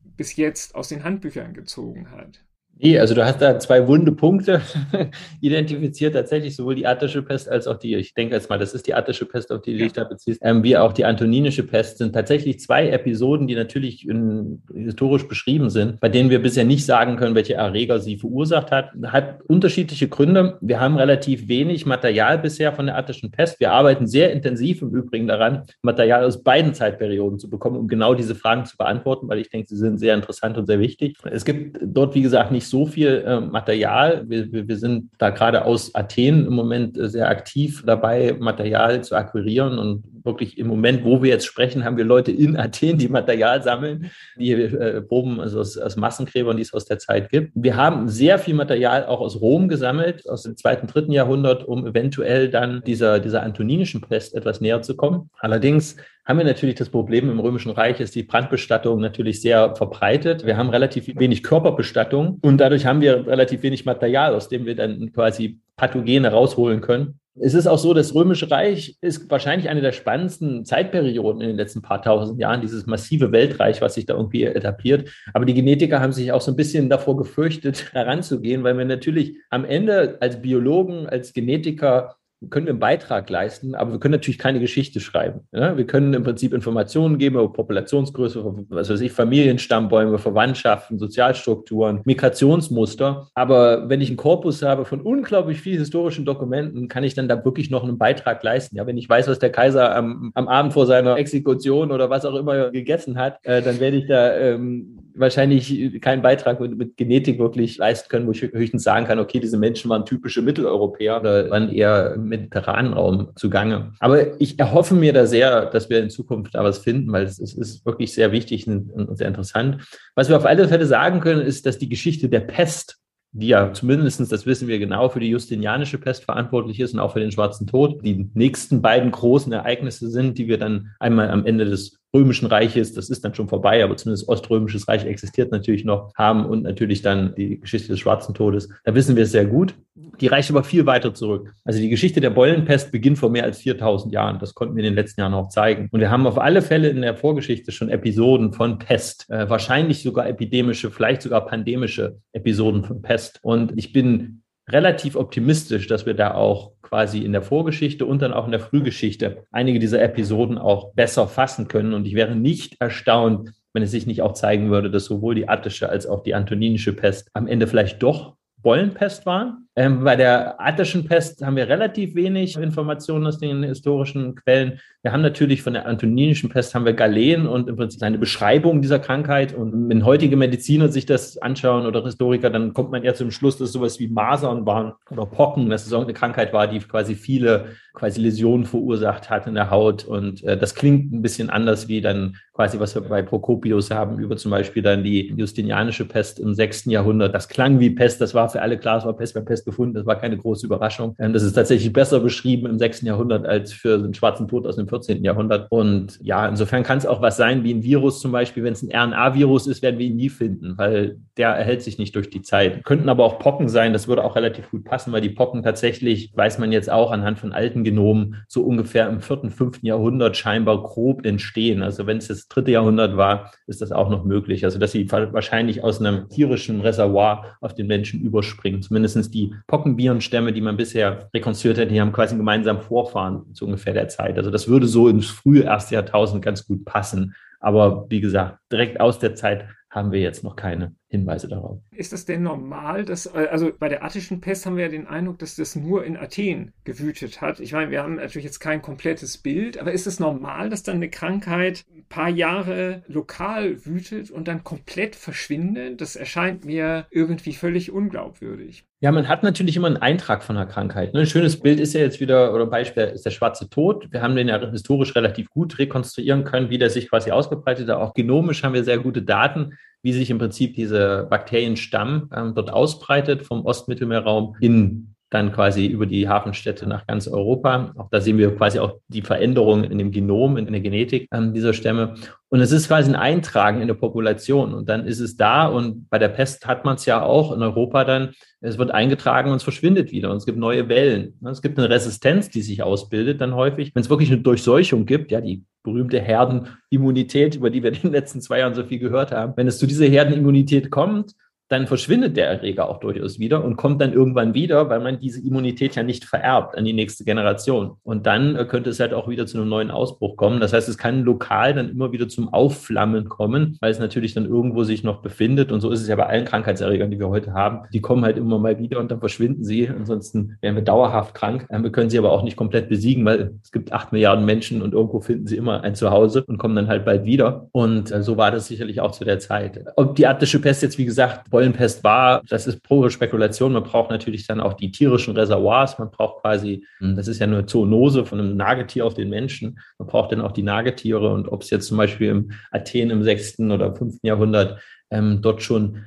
bis jetzt aus den Handbüchern gezogen hat? Nee, also du hast da zwei wunde Punkte identifiziert, tatsächlich sowohl die attische Pest als auch die, ich denke jetzt mal, das ist die attische Pest, auf die du dich da beziehst, ähm, wie auch die antoninische Pest, sind tatsächlich zwei Episoden, die natürlich in, historisch beschrieben sind, bei denen wir bisher nicht sagen können, welche Erreger sie verursacht hat. Hat unterschiedliche Gründe. Wir haben relativ wenig Material bisher von der attischen Pest. Wir arbeiten sehr intensiv im Übrigen daran, Material aus beiden Zeitperioden zu bekommen, um genau diese Fragen zu beantworten, weil ich denke, sie sind sehr interessant und sehr wichtig. Es gibt dort, wie gesagt, nicht so viel äh, Material. Wir, wir, wir, sind da gerade aus Athen im Moment äh, sehr aktiv dabei, Material zu akquirieren und wirklich im Moment, wo wir jetzt sprechen, haben wir Leute in Athen, die Material sammeln, die äh, Proben also aus, aus Massengräbern, die es aus der Zeit gibt. Wir haben sehr viel Material auch aus Rom gesammelt, aus dem zweiten, dritten Jahrhundert, um eventuell dann dieser, dieser antoninischen Pest etwas näher zu kommen. Allerdings haben wir natürlich das Problem im Römischen Reich ist die Brandbestattung natürlich sehr verbreitet. Wir haben relativ wenig Körperbestattung und dadurch haben wir relativ wenig Material, aus dem wir dann quasi Pathogene rausholen können. Es ist auch so, das Römische Reich ist wahrscheinlich eine der spannendsten Zeitperioden in den letzten paar tausend Jahren, dieses massive Weltreich, was sich da irgendwie etabliert. Aber die Genetiker haben sich auch so ein bisschen davor gefürchtet, heranzugehen, weil wir natürlich am Ende als Biologen, als Genetiker können wir einen Beitrag leisten, aber wir können natürlich keine Geschichte schreiben. Ja? Wir können im Prinzip Informationen geben über Populationsgröße, was weiß ich, Familienstammbäume, Verwandtschaften, Sozialstrukturen, Migrationsmuster. Aber wenn ich einen Korpus habe von unglaublich vielen historischen Dokumenten, kann ich dann da wirklich noch einen Beitrag leisten. Ja, wenn ich weiß, was der Kaiser am, am Abend vor seiner Exekution oder was auch immer gegessen hat, äh, dann werde ich da ähm, wahrscheinlich keinen Beitrag mit, mit, Genetik wirklich leisten können, wo ich höchstens sagen kann, okay, diese Menschen waren typische Mitteleuropäer oder waren eher im mediterranen Raum zugange. Aber ich erhoffe mir da sehr, dass wir in Zukunft da was finden, weil es, es ist wirklich sehr wichtig und, und sehr interessant. Was wir auf alle Fälle sagen können, ist, dass die Geschichte der Pest die ja zumindestens, das wissen wir genau, für die Justinianische Pest verantwortlich ist und auch für den Schwarzen Tod, die nächsten beiden großen Ereignisse sind, die wir dann einmal am Ende des Römischen Reiches, das ist dann schon vorbei, aber zumindest Oströmisches Reich existiert natürlich noch, haben und natürlich dann die Geschichte des Schwarzen Todes. Da wissen wir es sehr gut. Die reicht aber viel weiter zurück. Also die Geschichte der Beulenpest beginnt vor mehr als 4000 Jahren. Das konnten wir in den letzten Jahren auch zeigen. Und wir haben auf alle Fälle in der Vorgeschichte schon Episoden von Pest, äh, wahrscheinlich sogar epidemische, vielleicht sogar pandemische Episoden von Pest. Und ich bin relativ optimistisch, dass wir da auch quasi in der Vorgeschichte und dann auch in der Frühgeschichte einige dieser Episoden auch besser fassen können. Und ich wäre nicht erstaunt, wenn es sich nicht auch zeigen würde, dass sowohl die attische als auch die antoninische Pest am Ende vielleicht doch Beulenpest waren. Ähm, bei der attischen Pest haben wir relativ wenig Informationen aus den historischen Quellen. Wir haben natürlich von der antoninischen Pest haben wir Galen und im Prinzip eine Beschreibung dieser Krankheit. Und wenn heutige Mediziner sich das anschauen oder Historiker, dann kommt man eher zum Schluss, dass sowas wie Masern waren oder Pocken, dass es auch eine Krankheit war, die quasi viele quasi Läsionen verursacht hat in der Haut. Und äh, das klingt ein bisschen anders wie dann quasi, was wir bei Prokopius haben, über zum Beispiel dann die Justinianische Pest im sechsten Jahrhundert. Das klang wie Pest, das war für alle klar, es war Pest bei Pest gefunden, das war keine große Überraschung. Ähm, das ist tatsächlich besser beschrieben im sechsten Jahrhundert als für den schwarzen Tod aus dem 14. Jahrhundert. Und ja, insofern kann es auch was sein wie ein Virus zum Beispiel. Wenn es ein RNA-Virus ist, werden wir ihn nie finden, weil der erhält sich nicht durch die Zeit. Könnten aber auch Pocken sein, das würde auch relativ gut passen, weil die Pocken tatsächlich, weiß man jetzt auch anhand von alten Genomen, so ungefähr im vierten, fünften Jahrhundert scheinbar grob entstehen. Also wenn es das dritte Jahrhundert war, ist das auch noch möglich. Also dass sie wahrscheinlich aus einem tierischen Reservoir auf den Menschen überspringen. Zumindest die Pockenvirenstämme, die man bisher rekonstruiert hat, die haben quasi gemeinsam Vorfahren zu ungefähr der Zeit. Also das würde so ins frühe erste Jahrtausend ganz gut passen. Aber wie gesagt, direkt aus der Zeit haben wir jetzt noch keine Hinweise darauf. Ist das denn normal, dass, also bei der attischen Pest haben wir ja den Eindruck, dass das nur in Athen gewütet hat. Ich meine, wir haben natürlich jetzt kein komplettes Bild, aber ist es normal, dass dann eine Krankheit ein paar Jahre lokal wütet und dann komplett verschwindet? Das erscheint mir irgendwie völlig unglaubwürdig. Ja, man hat natürlich immer einen Eintrag von einer Krankheit. Ne? Ein schönes Bild ist ja jetzt wieder, oder Beispiel ist der schwarze Tod. Wir haben den ja historisch relativ gut rekonstruieren können, wie der sich quasi ausgebreitet hat. Auch genomisch haben wir sehr gute Daten, wie sich im Prinzip diese Bakterienstamm ähm, dort ausbreitet vom Ostmittelmeerraum in dann quasi über die Hafenstädte nach ganz Europa. Auch da sehen wir quasi auch die Veränderungen in dem Genom, in der Genetik ähm, dieser Stämme. Und es ist quasi ein Eintragen in der Population. Und dann ist es da. Und bei der Pest hat man es ja auch in Europa dann. Es wird eingetragen und es verschwindet wieder. Und es gibt neue Wellen. Es gibt eine Resistenz, die sich ausbildet dann häufig. Wenn es wirklich eine Durchseuchung gibt, ja, die berühmte Herdenimmunität, über die wir in den letzten zwei Jahren so viel gehört haben. Wenn es zu dieser Herdenimmunität kommt, dann verschwindet der Erreger auch durchaus wieder und kommt dann irgendwann wieder, weil man diese Immunität ja nicht vererbt an die nächste Generation. Und dann äh, könnte es halt auch wieder zu einem neuen Ausbruch kommen. Das heißt, es kann lokal dann immer wieder zum Aufflammen kommen, weil es natürlich dann irgendwo sich noch befindet. Und so ist es ja bei allen Krankheitserregern, die wir heute haben. Die kommen halt immer mal wieder und dann verschwinden sie. Ansonsten wären wir dauerhaft krank. Wir können sie aber auch nicht komplett besiegen, weil es gibt acht Milliarden Menschen und irgendwo finden sie immer ein Zuhause und kommen dann halt bald wieder. Und äh, so war das sicherlich auch zu der Zeit. Ob die attische Pest jetzt, wie gesagt, Pollenpest war, das ist pure Spekulation. Man braucht natürlich dann auch die tierischen Reservoirs. Man braucht quasi, hm, das ist ja eine Zoonose von einem Nagetier auf den Menschen. Man braucht dann auch die Nagetiere. Und ob es jetzt zum Beispiel im Athen im sechsten oder fünften Jahrhundert ähm, dort schon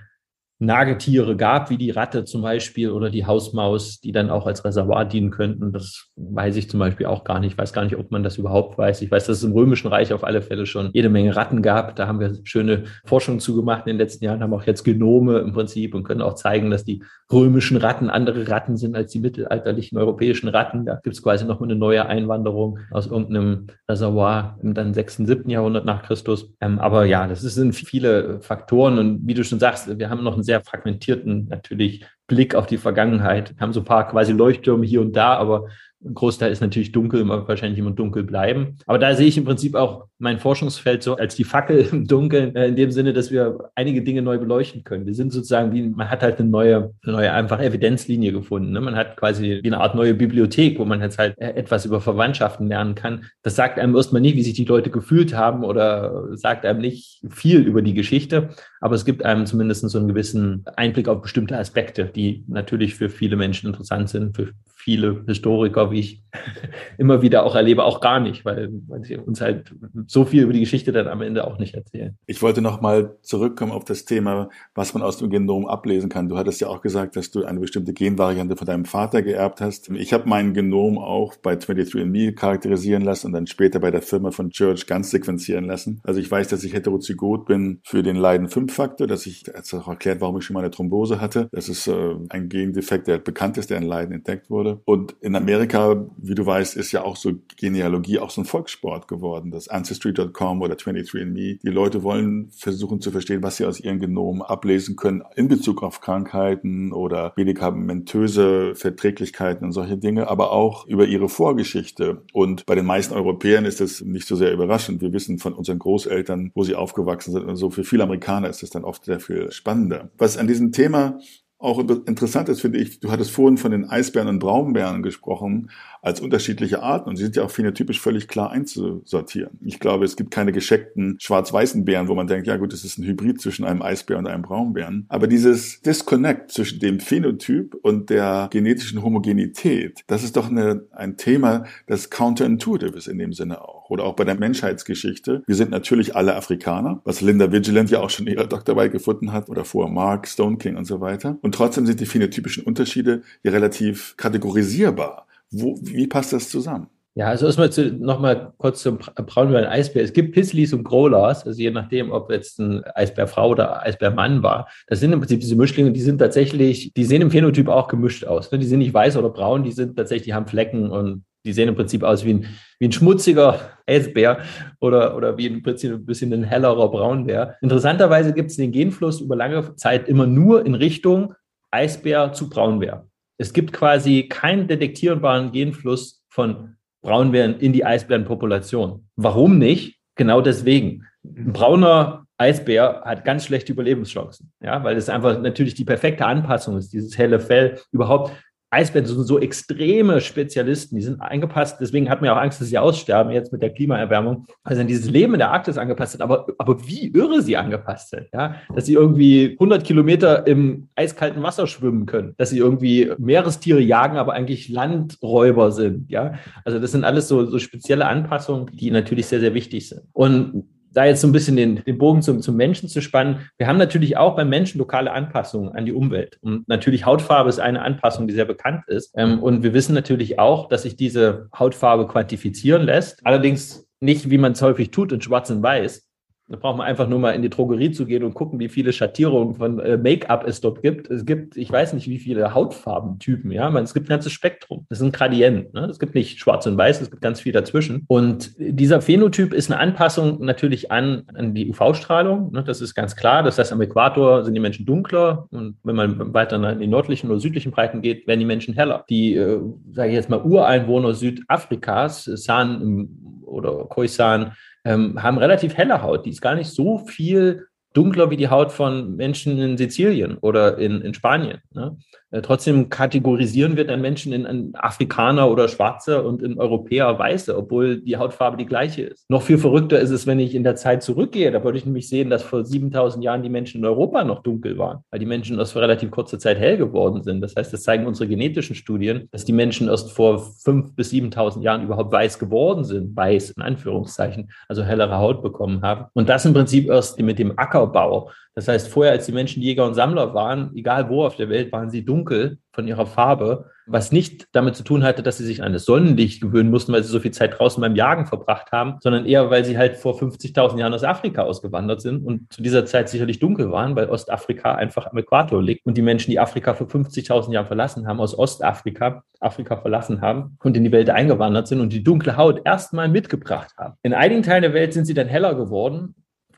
Nagetiere gab, wie die Ratte zum Beispiel oder die Hausmaus, die dann auch als Reservoir dienen könnten. Das weiß ich zum Beispiel auch gar nicht. Ich weiß gar nicht, ob man das überhaupt weiß. Ich weiß, dass es im Römischen Reich auf alle Fälle schon jede Menge Ratten gab. Da haben wir schöne Forschung zugemacht in den letzten Jahren, haben auch jetzt Genome im Prinzip und können auch zeigen, dass die römischen Ratten andere Ratten sind als die mittelalterlichen europäischen Ratten. Da gibt es quasi nochmal eine neue Einwanderung aus irgendeinem Reservoir im dann 6., 7. Jahrhundert nach Christus. Ähm, aber ja, das sind viele Faktoren und wie du schon sagst, wir haben noch ein sehr fragmentierten natürlich Blick auf die Vergangenheit. Wir haben so ein paar quasi Leuchttürme hier und da, aber ein Großteil ist natürlich dunkel, wird wahrscheinlich immer dunkel bleiben. Aber da sehe ich im Prinzip auch mein Forschungsfeld so als die Fackel im Dunkeln, äh, in dem Sinne, dass wir einige Dinge neu beleuchten können. Wir sind sozusagen wie, man hat halt eine neue, eine neue einfach Evidenzlinie gefunden. Ne? Man hat quasi wie eine Art neue Bibliothek, wo man jetzt halt äh, etwas über Verwandtschaften lernen kann. Das sagt einem erstmal nicht, wie sich die Leute gefühlt haben oder sagt einem nicht viel über die Geschichte. Aber es gibt einem zumindest so einen gewissen Einblick auf bestimmte Aspekte, die natürlich für viele Menschen interessant sind, für viele Historiker, wie ich immer wieder auch erlebe, auch gar nicht, weil, weil sie uns halt so viel über die Geschichte dann am Ende auch nicht erzählen. Ich wollte noch mal zurückkommen auf das Thema, was man aus dem Genom ablesen kann. Du hattest ja auch gesagt, dass du eine bestimmte Genvariante von deinem Vater geerbt hast. Ich habe mein Genom auch bei 23andMe charakterisieren lassen und dann später bei der Firma von Church ganz sequenzieren lassen. Also ich weiß, dass ich heterozygot bin für den Leiden-5-Faktor, dass ich, das auch erklärt, warum ich schon mal eine Thrombose hatte. Das ist äh, ein Gendefekt, der bekannt ist, der in Leiden entdeckt wurde. Und in Amerika, wie du weißt, ist ja auch so Genealogie auch so ein Volkssport geworden. Das Ancestry.com oder 23andMe. Die Leute wollen versuchen zu verstehen, was sie aus ihren Genomen ablesen können in Bezug auf Krankheiten oder medikamentöse Verträglichkeiten und solche Dinge, aber auch über ihre Vorgeschichte. Und bei den meisten Europäern ist das nicht so sehr überraschend. Wir wissen von unseren Großeltern, wo sie aufgewachsen sind und so. Für viele Amerikaner ist es dann oft sehr viel spannender. Was an diesem Thema auch interessant ist, finde ich, du hattest vorhin von den Eisbären und Braunbären gesprochen als unterschiedliche Arten und sie sind ja auch phänotypisch völlig klar einzusortieren. Ich glaube, es gibt keine gescheckten schwarz-weißen Bären, wo man denkt, ja gut, das ist ein Hybrid zwischen einem Eisbär und einem Braunbären. Aber dieses Disconnect zwischen dem Phänotyp und der genetischen Homogenität, das ist doch eine, ein Thema, das counterintuitive ist in dem Sinne auch. Oder auch bei der Menschheitsgeschichte. Wir sind natürlich alle Afrikaner, was Linda Vigilant ja auch schon in ihrer Doktorarbeit gefunden hat oder vorher Mark, Stone King und so weiter. Und trotzdem sind die phänotypischen Unterschiede ja relativ kategorisierbar. Wo, wie passt das zusammen? Ja, also erstmal zu, noch mal kurz zum Braunbär Eisbär. Es gibt Pisslis und Growlers, also je nachdem, ob jetzt ein Eisbärfrau oder Eisbärmann war. Das sind im Prinzip diese Mischlinge, die sind tatsächlich, die sehen im Phänotyp auch gemischt aus. Ne? Die sind nicht weiß oder braun, die sind tatsächlich, die haben Flecken und die sehen im Prinzip aus wie ein, wie ein schmutziger Eisbär oder, oder wie ein, Prinzip ein bisschen ein hellerer Braunbär. Interessanterweise gibt es den Genfluss über lange Zeit immer nur in Richtung Eisbär zu Braunbär. Es gibt quasi keinen detektierbaren Genfluss von Braunbären in die Eisbärenpopulation. Warum nicht? Genau deswegen. Ein brauner Eisbär hat ganz schlechte Überlebenschancen, ja, weil es einfach natürlich die perfekte Anpassung ist, dieses helle Fell überhaupt. Eisbären sind so extreme Spezialisten, die sind angepasst, deswegen hat man ja auch Angst, dass sie aussterben jetzt mit der Klimaerwärmung. Also an dieses Leben in der Arktis angepasst sind, aber, aber wie irre sie angepasst sind, ja, dass sie irgendwie 100 Kilometer im eiskalten Wasser schwimmen können, dass sie irgendwie Meerestiere jagen, aber eigentlich Landräuber sind, ja. Also das sind alles so, so spezielle Anpassungen, die natürlich sehr, sehr wichtig sind. Und da jetzt so ein bisschen den, den Bogen zum, zum Menschen zu spannen, wir haben natürlich auch beim Menschen lokale Anpassungen an die Umwelt. Und natürlich Hautfarbe ist eine Anpassung, die sehr bekannt ist. Ähm, und wir wissen natürlich auch, dass sich diese Hautfarbe quantifizieren lässt. Allerdings nicht, wie man es häufig tut, in Schwarz und Weiß, da braucht man einfach nur mal in die Drogerie zu gehen und gucken, wie viele Schattierungen von äh, Make-up es dort gibt. Es gibt, ich weiß nicht, wie viele Hautfarbentypen, ja. Man, es gibt ein ganzes Spektrum. Das ist ein Gradient. Ne? Es gibt nicht schwarz und weiß, es gibt ganz viel dazwischen. Und dieser Phänotyp ist eine Anpassung natürlich an, an die UV-Strahlung. Ne? Das ist ganz klar. Das heißt, am Äquator sind die Menschen dunkler und wenn man weiter in die nördlichen oder südlichen Breiten geht, werden die Menschen heller. Die, äh, sage ich jetzt mal, Ureinwohner Südafrikas, San oder Khoisan, ähm, haben relativ helle Haut. Die ist gar nicht so viel dunkler wie die Haut von Menschen in Sizilien oder in, in Spanien. Ne? Äh, trotzdem kategorisieren wir dann Menschen in, Afrikaner oder Schwarze und in Europäer Weiße, obwohl die Hautfarbe die gleiche ist. Noch viel verrückter ist es, wenn ich in der Zeit zurückgehe. Da würde ich nämlich sehen, dass vor 7000 Jahren die Menschen in Europa noch dunkel waren, weil die Menschen erst vor relativ kurzer Zeit hell geworden sind. Das heißt, das zeigen unsere genetischen Studien, dass die Menschen erst vor 5.000 bis 7.000 Jahren überhaupt weiß geworden sind, weiß in Anführungszeichen, also hellere Haut bekommen haben. Und das im Prinzip erst mit dem Ackerbau das heißt, vorher, als die Menschen Jäger und Sammler waren, egal wo auf der Welt, waren sie dunkel von ihrer Farbe, was nicht damit zu tun hatte, dass sie sich an das Sonnenlicht gewöhnen mussten, weil sie so viel Zeit draußen beim Jagen verbracht haben, sondern eher, weil sie halt vor 50.000 Jahren aus Afrika ausgewandert sind und zu dieser Zeit sicherlich dunkel waren, weil Ostafrika einfach am Äquator liegt und die Menschen, die Afrika vor 50.000 Jahren verlassen haben, aus Ostafrika Afrika verlassen haben und in die Welt eingewandert sind und die dunkle Haut erstmal mitgebracht haben. In einigen Teilen der Welt sind sie dann heller geworden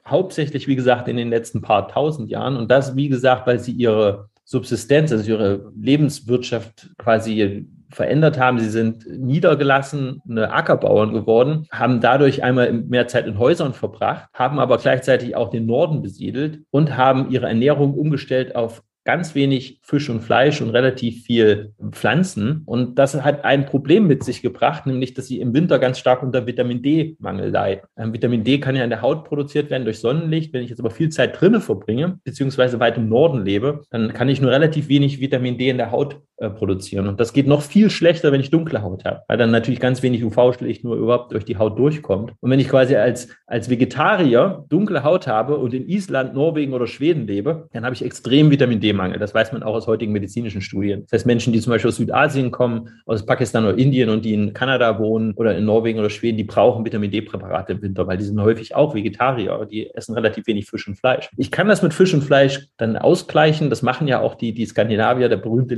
hauptsächlich, wie gesagt, in den letzten paar tausend Jahren. Und das, wie gesagt, weil sie ihre Subsistenz, also ihre Lebenswirtschaft quasi verändert haben. Sie sind niedergelassene Ackerbauern geworden, haben dadurch einmal mehr Zeit in Häusern verbracht, haben aber gleichzeitig auch den Norden besiedelt und haben ihre Ernährung umgestellt auf ganz wenig Fisch und Fleisch und relativ viel Pflanzen. Und das hat ein Problem mit sich gebracht, nämlich, dass sie im Winter ganz stark unter Vitamin D-Mangel leiden. Ähm, Vitamin D kann ja in der Haut produziert werden durch Sonnenlicht. Wenn ich jetzt aber viel Zeit drinnen verbringe, beziehungsweise weit im Norden lebe, dann kann ich nur relativ wenig Vitamin D in der Haut äh, produzieren. Und das geht noch viel schlechter, wenn ich dunkle Haut habe, weil dann natürlich ganz wenig UV-Licht nur überhaupt durch die Haut durchkommt. Und wenn ich quasi als, als Vegetarier dunkle Haut habe und in Island, Norwegen oder Schweden lebe, dann habe ich extrem Vitamin D-Mangel. Das weiß man auch aus heutigen medizinischen Studien. Das heißt, Menschen, die zum Beispiel aus Südasien kommen, aus Pakistan oder Indien und die in Kanada wohnen oder in Norwegen oder Schweden, die brauchen Vitamin D-Präparate im Winter, weil die sind häufig auch Vegetarier. Die essen relativ wenig Fisch und Fleisch. Ich kann das mit Fisch und Fleisch dann ausgleichen. Das machen ja auch die, die Skandinavier, der berühmte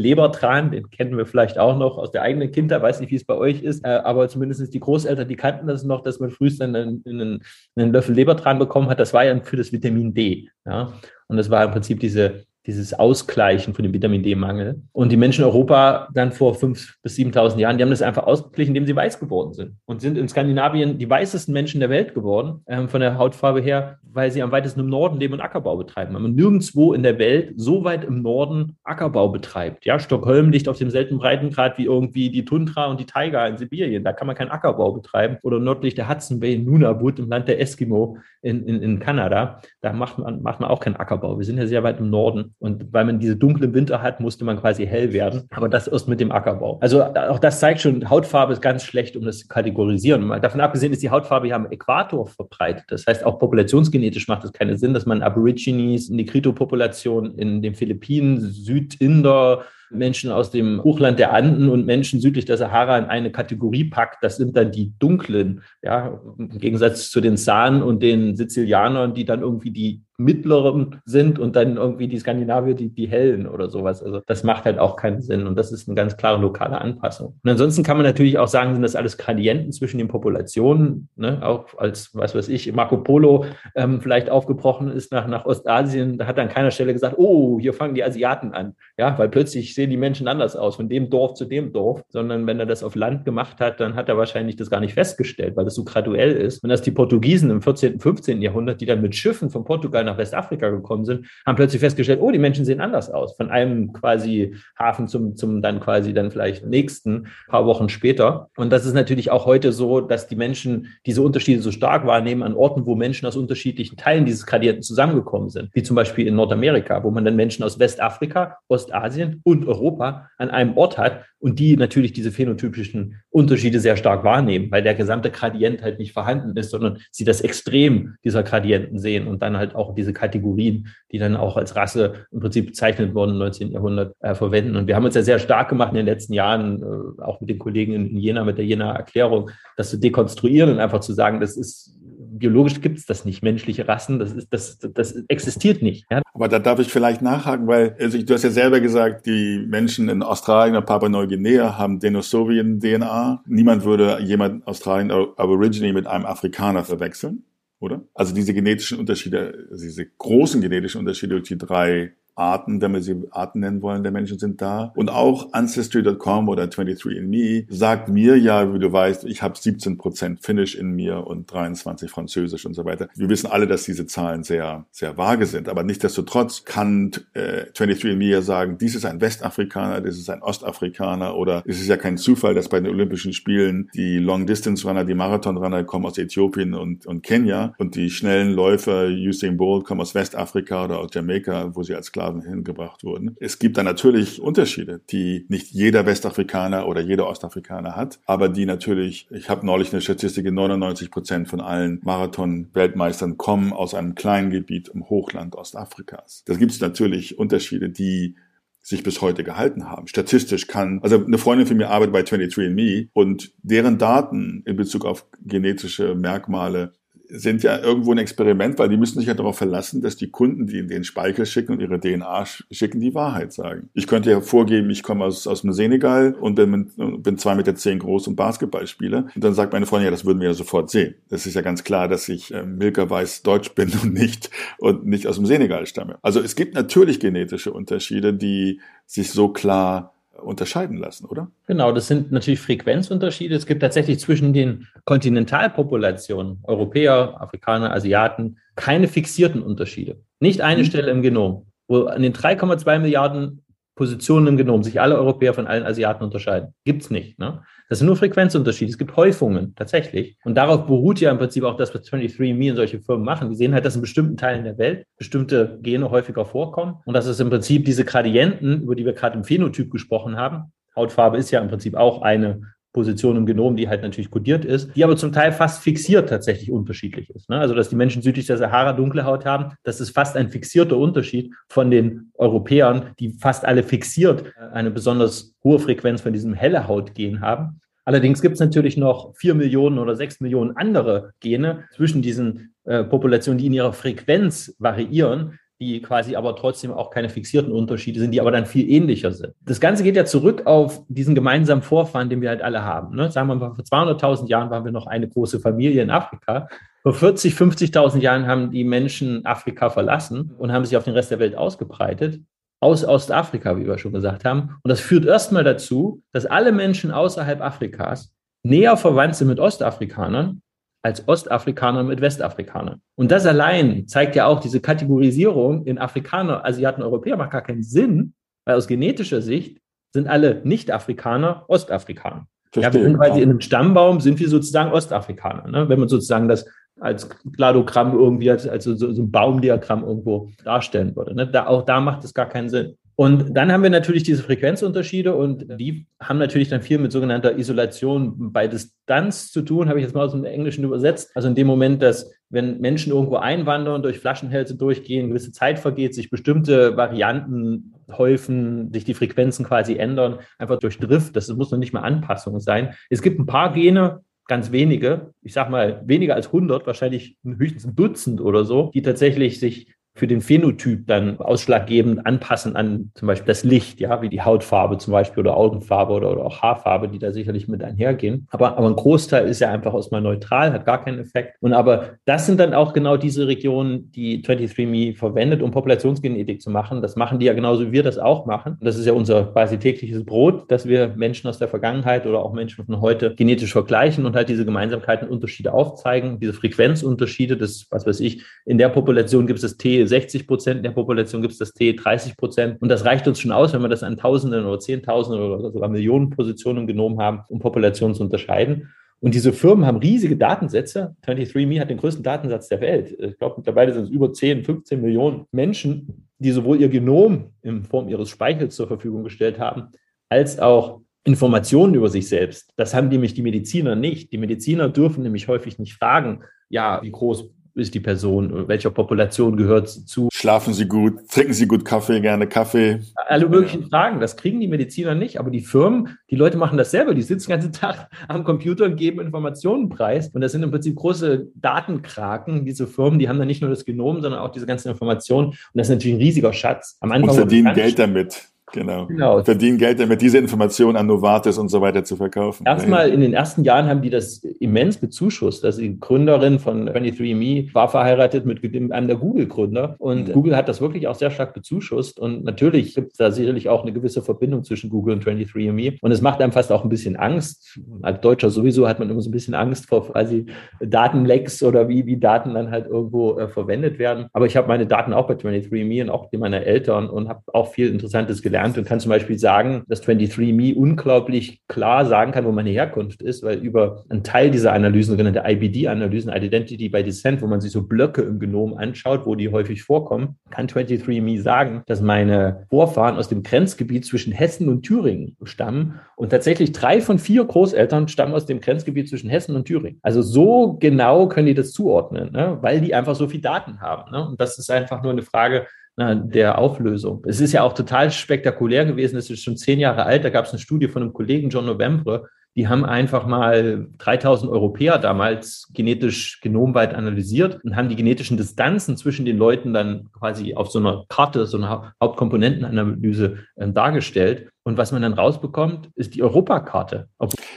Lebertran, den kennen wir vielleicht auch noch aus der eigenen Kindheit. Weiß nicht, wie es bei euch ist, äh, aber zumindest die Großeltern, die kannten das noch, dass man frühest dann einen, einen, einen Löffel Lebertran bekommen hat. Das war ja für das Vitamin D. Ja? Und das war im Prinzip diese, dieses Ausgleichen von dem Vitamin D-Mangel. Und die Menschen in Europa dann vor 5.000 bis 7.000 Jahren, die haben das einfach ausgeglichen, indem sie weiß geworden sind und sind in Skandinavien die weißesten Menschen der Welt geworden, ähm, von der Hautfarbe her, weil sie am weitesten im Norden leben und Ackerbau betreiben. Aber nirgendwo in der Welt so weit im Norden Ackerbau betreibt. Ja, Stockholm liegt auf demselben Breitengrad wie irgendwie die Tundra und die Taiga in Sibirien. Da kann man keinen Ackerbau betreiben. Oder nördlich der Hudson Bay in Nunavut im Land der Eskimo in, in, in Kanada. Da macht man, macht man auch keinen Ackerbau. Wir sind ja sehr weit im Norden. Und weil man diese dunklen Winter hat, musste man quasi hell werden. Aber das erst mit dem Ackerbau. Also auch das zeigt schon, Hautfarbe ist ganz schlecht, um das zu kategorisieren. Davon abgesehen ist die Hautfarbe ja am Äquator verbreitet. Das heißt, auch populationsgenetisch macht es keinen Sinn, dass man Aborigines, Negrito-Population in den Philippinen, Südinder, Menschen aus dem Hochland der Anden und Menschen südlich der Sahara in eine Kategorie packt, das sind dann die Dunklen, ja, im Gegensatz zu den Sahnen und den Sizilianern, die dann irgendwie die mittleren sind und dann irgendwie die Skandinavier die, die hellen oder sowas. Also das macht halt auch keinen Sinn und das ist eine ganz klare lokale Anpassung. Und ansonsten kann man natürlich auch sagen, sind das alles Gradienten zwischen den Populationen, ne? auch als, was weiß ich, Marco Polo ähm, vielleicht aufgebrochen ist nach, nach Ostasien, da hat an keiner Stelle gesagt, oh, hier fangen die Asiaten an, ja, weil plötzlich sehen die Menschen anders aus, von dem Dorf zu dem Dorf, sondern wenn er das auf Land gemacht hat, dann hat er wahrscheinlich das gar nicht festgestellt, weil das so graduell ist. Und dass die Portugiesen im 14., 15. Jahrhundert, die dann mit Schiffen von Portugal nach Westafrika gekommen sind, haben plötzlich festgestellt, oh, die Menschen sehen anders aus. Von einem quasi Hafen zum, zum dann quasi dann vielleicht nächsten paar Wochen später. Und das ist natürlich auch heute so, dass die Menschen diese Unterschiede so stark wahrnehmen an Orten, wo Menschen aus unterschiedlichen Teilen dieses Gradienten zusammengekommen sind, wie zum Beispiel in Nordamerika, wo man dann Menschen aus Westafrika, Ostasien und Europa an einem Ort hat und die natürlich diese phänotypischen Unterschiede sehr stark wahrnehmen, weil der gesamte Gradient halt nicht vorhanden ist, sondern sie das Extrem dieser Gradienten sehen und dann halt auch diese Kategorien, die dann auch als Rasse im Prinzip bezeichnet wurden im 19. Jahrhundert, äh, verwenden. Und wir haben uns ja sehr stark gemacht in den letzten Jahren, äh, auch mit den Kollegen in, Jena, mit der Jena Erklärung, das zu dekonstruieren und einfach zu sagen, das ist biologisch gibt es das nicht, menschliche Rassen, das, ist, das, das existiert nicht. Ja? Aber da darf ich vielleicht nachhaken, weil also du hast ja selber gesagt, die Menschen in Australien und Papua-Neuguinea haben Denisovien-DNA. Niemand würde jemand Australien Aborigine mit einem Afrikaner verwechseln, oder? Also diese genetischen Unterschiede, diese großen genetischen Unterschiede durch die drei Arten, wir sie Arten nennen wollen, der Menschen sind da. Und auch Ancestry.com oder 23andMe sagt mir ja, wie du weißt, ich habe 17% Finnish in mir und 23 Französisch und so weiter. Wir wissen alle, dass diese Zahlen sehr, sehr vage sind. Aber nichtdestotrotz kann äh, 23andMe ja sagen, dies ist ein Westafrikaner, das ist ein Ostafrikaner oder es ist ja kein Zufall, dass bei den Olympischen Spielen die Long-Distance-Runner, die Marathon-Runner kommen aus Äthiopien und, und Kenia und die schnellen Läufer Usain Bolt kommen aus Westafrika oder aus Jamaika, wo sie als Sklaven Sklaven hingebracht wurden. Es gibt da natürlich Unterschiede, die nicht jeder Westafrikaner oder jeder Ostafrikaner hat, aber die natürlich, ich habe neulich eine Statistik, 99 Prozent von allen Marathon-Weltmeistern kommen aus einem kleinen Gebiet im Hochland Ostafrikas. Da gibt es natürlich Unterschiede, die sich bis heute gehalten haben. Statistisch kann, also eine Freundin von mir arbeitet bei 23andMe und deren Daten in Bezug auf genetische Merkmale sind ja irgendwo ein Experiment, weil die müssen sich ja darauf verlassen, dass die Kunden, die den Speichel schicken und ihre DNA schicken, die Wahrheit sagen. Ich könnte ja vorgeben, ich komme aus, aus dem Senegal und bin, bin zwei Meter zehn groß und Basketballspieler. Und dann sagt meine Freundin, ja, das würden wir ja sofort sehen. Das ist ja ganz klar, dass ich äh, Milka weiß Deutsch bin und nicht, und nicht aus dem Senegal stamme. Also es gibt natürlich genetische Unterschiede, die sich so klar unterscheiden lassen, oder? Genau, das sind natürlich Frequenzunterschiede. Es gibt tatsächlich zwischen den Kontinentalpopulationen, Europäer, Afrikaner, Asiaten, keine fixierten Unterschiede. Nicht eine mhm. Stelle im Genom, wo an den 3,2 Milliarden Positionen im Genom sich alle Europäer von allen Asiaten unterscheiden. Gibt es nicht. Ne? Das sind nur Frequenzunterschiede. Es gibt Häufungen tatsächlich. Und darauf beruht ja im Prinzip auch das, was 23andMe und solche Firmen machen. Die sehen halt, dass in bestimmten Teilen der Welt bestimmte Gene häufiger vorkommen. Und dass es im Prinzip diese Gradienten, über die wir gerade im Phänotyp gesprochen haben, Hautfarbe ist ja im Prinzip auch eine Position im Genom, die halt natürlich kodiert ist, die aber zum Teil fast fixiert tatsächlich unterschiedlich ist. Ne? Also dass die Menschen südlich der Sahara dunkle Haut haben, das ist fast ein fixierter Unterschied von den Europäern, die fast alle fixiert eine besonders hohe Frequenz von diesem helle Hautgen haben. Allerdings gibt es natürlich noch vier Millionen oder sechs Millionen andere Gene zwischen diesen äh, Populationen, die in ihrer Frequenz variieren, die quasi aber trotzdem auch keine fixierten Unterschiede sind, die aber dann viel ähnlicher sind. Das Ganze geht ja zurück auf diesen gemeinsamen Vorfahren, den wir halt alle haben. Ne? Sagen wir mal, vor 200.000 Jahren waren wir noch eine große Familie in Afrika. Vor 40, 50.000 Jahren haben die Menschen Afrika verlassen und haben sich auf den Rest der Welt ausgebreitet. Aus Ostafrika, wie wir schon gesagt haben. Und das führt erstmal dazu, dass alle Menschen außerhalb Afrikas näher verwandt sind mit Ostafrikanern als Ostafrikaner mit Westafrikanern. Und das allein zeigt ja auch diese Kategorisierung in Afrikaner, Asiaten, Europäer macht gar keinen Sinn, weil aus genetischer Sicht sind alle Nicht-Afrikaner Ostafrikaner. Verstehe. Ja, wir sind quasi in einem Stammbaum, sind wir sozusagen Ostafrikaner. Ne? Wenn man sozusagen das als Kladogramm irgendwie, als, als so, so ein Baumdiagramm irgendwo darstellen würde. Ne? Da, auch da macht es gar keinen Sinn. Und dann haben wir natürlich diese Frequenzunterschiede und die haben natürlich dann viel mit sogenannter Isolation bei Distanz zu tun, habe ich jetzt mal aus dem Englischen übersetzt. Also in dem Moment, dass wenn Menschen irgendwo einwandern, durch Flaschenhälse durchgehen, gewisse Zeit vergeht, sich bestimmte Varianten häufen, sich die Frequenzen quasi ändern, einfach durch Drift, das muss noch nicht mal Anpassung sein. Es gibt ein paar Gene, ganz wenige, ich sage mal weniger als 100, wahrscheinlich höchstens ein Dutzend oder so, die tatsächlich sich für den Phänotyp dann ausschlaggebend anpassen an zum Beispiel das Licht, ja, wie die Hautfarbe zum Beispiel oder Augenfarbe oder, oder auch Haarfarbe, die da sicherlich mit einhergehen. Aber, aber ein Großteil ist ja einfach erstmal neutral, hat gar keinen Effekt. Und aber das sind dann auch genau diese Regionen, die 23andMe verwendet, um Populationsgenetik zu machen. Das machen die ja genauso wie wir das auch machen. Und das ist ja unser quasi tägliches Brot, dass wir Menschen aus der Vergangenheit oder auch Menschen von heute genetisch vergleichen und halt diese Gemeinsamkeiten, Unterschiede aufzeigen, diese Frequenzunterschiede, das, was weiß ich, in der Population gibt es das T 60 Prozent, der Population gibt es das T 30 Prozent. Und das reicht uns schon aus, wenn wir das an Tausenden oder Zehntausenden oder sogar Millionen Positionen genommen haben, um Populationen zu unterscheiden. Und diese Firmen haben riesige Datensätze. 23andMe hat den größten Datensatz der Welt. Ich glaube, mittlerweile sind es über 10, 15 Millionen Menschen, die sowohl ihr Genom in Form ihres Speichels zur Verfügung gestellt haben, als auch Informationen über sich selbst. Das haben nämlich die Mediziner nicht. Die Mediziner dürfen nämlich häufig nicht fragen, ja, wie groß ist die Person, welcher Population gehört sie zu. Schlafen Sie gut, trinken Sie gut Kaffee, gerne Kaffee. Alle möglichen Fragen, das kriegen die Mediziner nicht, aber die Firmen, die Leute machen das selber, die sitzen den ganzen Tag am Computer und geben Informationen preis und das sind im Prinzip große Datenkraken, diese Firmen, die haben dann nicht nur das Genom, sondern auch diese ganzen Informationen und das ist natürlich ein riesiger Schatz. Am Anfang und verdienen Geld damit. Genau. genau. Verdienen Geld damit, diese Informationen an Novartis und so weiter zu verkaufen. Erstmal in den ersten Jahren haben die das immens bezuschusst. Also die Gründerin von 23andMe war verheiratet mit einem der Google-Gründer und mhm. Google hat das wirklich auch sehr stark bezuschusst und natürlich gibt es da sicherlich auch eine gewisse Verbindung zwischen Google und 23andMe und es macht einem fast auch ein bisschen Angst. Als Deutscher sowieso hat man immer so ein bisschen Angst vor quasi Datenlecks oder wie, wie Daten dann halt irgendwo äh, verwendet werden. Aber ich habe meine Daten auch bei 23andMe und auch die meiner Eltern und habe auch viel Interessantes gelernt gelernt und kann zum Beispiel sagen, dass 23andMe unglaublich klar sagen kann, wo meine Herkunft ist, weil über einen Teil dieser Analysen, sogenannte IBD-Analysen, Identity by Descent, wo man sich so Blöcke im Genom anschaut, wo die häufig vorkommen, kann 23andMe sagen, dass meine Vorfahren aus dem Grenzgebiet zwischen Hessen und Thüringen stammen und tatsächlich drei von vier Großeltern stammen aus dem Grenzgebiet zwischen Hessen und Thüringen. Also so genau können die das zuordnen, ne? weil die einfach so viel Daten haben. Ne? Und das ist einfach nur eine Frage der Auflösung. Es ist ja auch total spektakulär gewesen. Es ist schon zehn Jahre alt. Da gab es eine Studie von einem Kollegen, John Novembre, die haben einfach mal 3000 Europäer damals genetisch genomweit analysiert und haben die genetischen Distanzen zwischen den Leuten dann quasi auf so einer Karte, so einer Hauptkomponentenanalyse äh, dargestellt. Und was man dann rausbekommt, ist die Europakarte.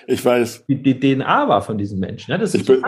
Ich weiß. Die, die, DNA war von diesen Menschen. Ja, ich, be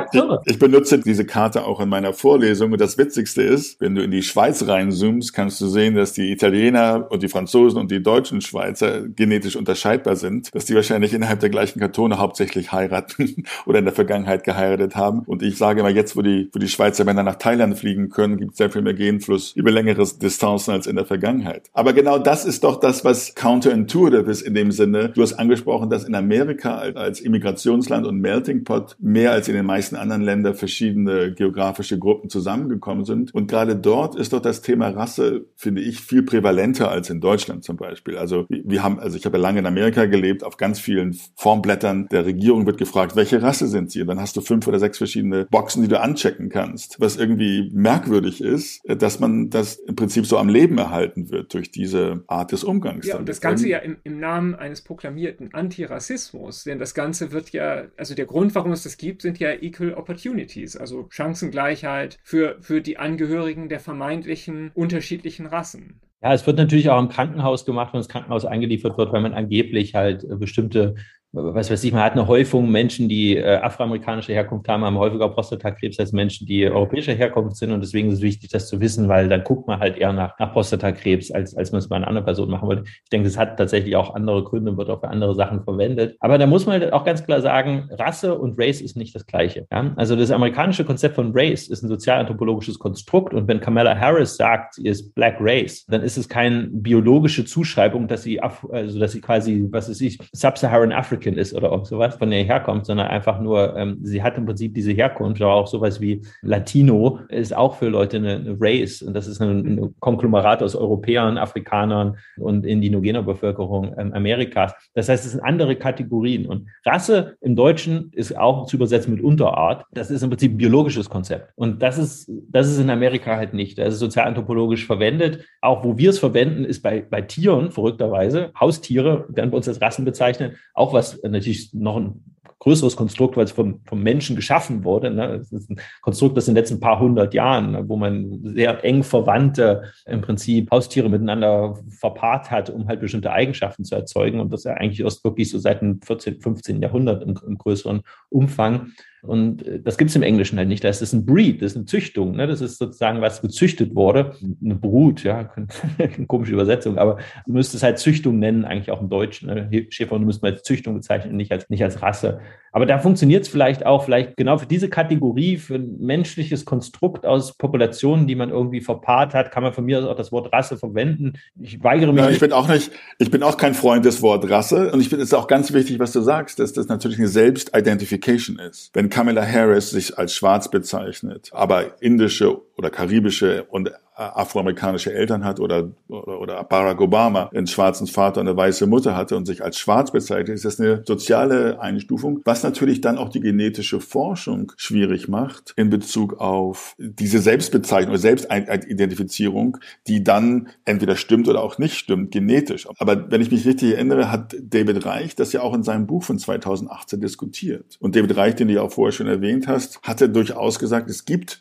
ich, benutze diese Karte auch in meiner Vorlesung. Und das Witzigste ist, wenn du in die Schweiz reinzoomst, kannst du sehen, dass die Italiener und die Franzosen und die deutschen Schweizer genetisch unterscheidbar sind. Dass die wahrscheinlich innerhalb der gleichen Kantone hauptsächlich heiraten oder in der Vergangenheit geheiratet haben. Und ich sage immer, jetzt, wo die, wo die Schweizer Männer nach Thailand fliegen können, gibt es sehr viel mehr Genfluss über längere Distanzen als in der Vergangenheit. Aber genau das ist doch das, was counterintuitive Positive ist in dem Sinne. Du hast angesprochen, dass in Amerika als Immigrationsland und Melting Pot mehr als in den meisten anderen Ländern verschiedene geografische Gruppen zusammengekommen sind. Und gerade dort ist doch das Thema Rasse, finde ich, viel prävalenter als in Deutschland zum Beispiel. Also wir haben, also ich habe ja lange in Amerika gelebt, auf ganz vielen Formblättern der Regierung wird gefragt, welche Rasse sind sie? Und dann hast du fünf oder sechs verschiedene Boxen, die du anchecken kannst. Was irgendwie merkwürdig ist, dass man das im Prinzip so am Leben erhalten wird durch diese Art des Umgangs. Ja, und das Ganze ja im, im Namen eines proklamierten Antirassismus. Denn das Ganze wird ja, also der Grund, warum es das gibt, sind ja Equal Opportunities, also Chancengleichheit für, für die Angehörigen der vermeintlichen unterschiedlichen Rassen. Ja, es wird natürlich auch im Krankenhaus gemacht, wenn das Krankenhaus eingeliefert wird, weil man angeblich halt äh, bestimmte was weiß ich, man hat eine Häufung Menschen, die äh, afroamerikanische Herkunft haben, haben häufiger Prostatakrebs als Menschen, die europäischer Herkunft sind. Und deswegen ist es wichtig, das zu wissen, weil dann guckt man halt eher nach, nach Prostatakrebs, als, als man es bei einer anderen Person machen würde. Ich denke, es hat tatsächlich auch andere Gründe und wird auch für andere Sachen verwendet. Aber da muss man halt auch ganz klar sagen, Rasse und Race ist nicht das Gleiche. Ja? Also das amerikanische Konzept von Race ist ein sozialanthropologisches Konstrukt. Und wenn Kamala Harris sagt, sie ist Black Race, dann ist es keine biologische Zuschreibung, dass sie, also dass sie quasi, was ist ich, Sub-Saharan African African ist oder auch sowas, von der er herkommt, sondern einfach nur, ähm, sie hat im Prinzip diese Herkunft, aber auch sowas wie Latino ist auch für Leute eine, eine Race und das ist ein, ein, Konglomerat aus Europäern, Afrikanern und indigener Bevölkerung ähm, Amerikas. Das heißt, es sind andere Kategorien und Rasse im Deutschen ist auch zu übersetzen mit Unterart. Das ist im Prinzip ein biologisches Konzept und das ist, das ist in Amerika halt nicht. Das ist sozialanthropologisch verwendet. Auch wo wir es verwenden, ist bei, bei Tieren, verrückterweise, Haustiere werden bei uns als Rassen bezeichnet, auch was natürlich noch ein größeres Konstrukt, weil es vom, vom Menschen geschaffen wurde. Ne? Es ist ein Konstrukt, das in den letzten paar hundert Jahren, ne, wo man sehr eng verwandte im Prinzip Haustiere miteinander verpaart hat, um halt bestimmte Eigenschaften zu erzeugen. Und das ja eigentlich erst wirklich so seit dem 14., 15. Jahrhundert im, im größeren Umfang. Und äh, das gibt es im Englischen halt nicht. Das ist ein Breed, das ist eine Züchtung. Ne? Das ist sozusagen, was gezüchtet wurde. Eine Brut, ja, eine komische Übersetzung, aber du müsstest halt Züchtung nennen, eigentlich auch im Deutschen. Ne? Schäferhunde müsste man als Züchtung bezeichnen, nicht als, nicht als Rasse. Aber da funktioniert es vielleicht auch, vielleicht genau für diese Kategorie, für ein menschliches Konstrukt aus Populationen, die man irgendwie verpaart hat, kann man von mir aus auch das Wort Rasse verwenden. Ich weigere mich. Ja, ich bin auch nicht, ich bin auch kein Freund des Wort Rasse. Und ich finde es auch ganz wichtig, was du sagst, dass das natürlich eine Selbstidentification ist. Wenn Kamala Harris sich als schwarz bezeichnet, aber indische oder karibische und afroamerikanische Eltern hat oder, oder, oder Barack Obama einen schwarzen Vater und eine weiße Mutter hatte und sich als schwarz bezeichnet, ist das eine soziale Einstufung, was natürlich dann auch die genetische Forschung schwierig macht in Bezug auf diese Selbstbezeichnung oder Selbstidentifizierung, die dann entweder stimmt oder auch nicht stimmt, genetisch. Aber wenn ich mich richtig erinnere, hat David Reich das ja auch in seinem Buch von 2018 diskutiert. Und David Reich, den du ja auch vorher schon erwähnt hast, hatte durchaus gesagt, es gibt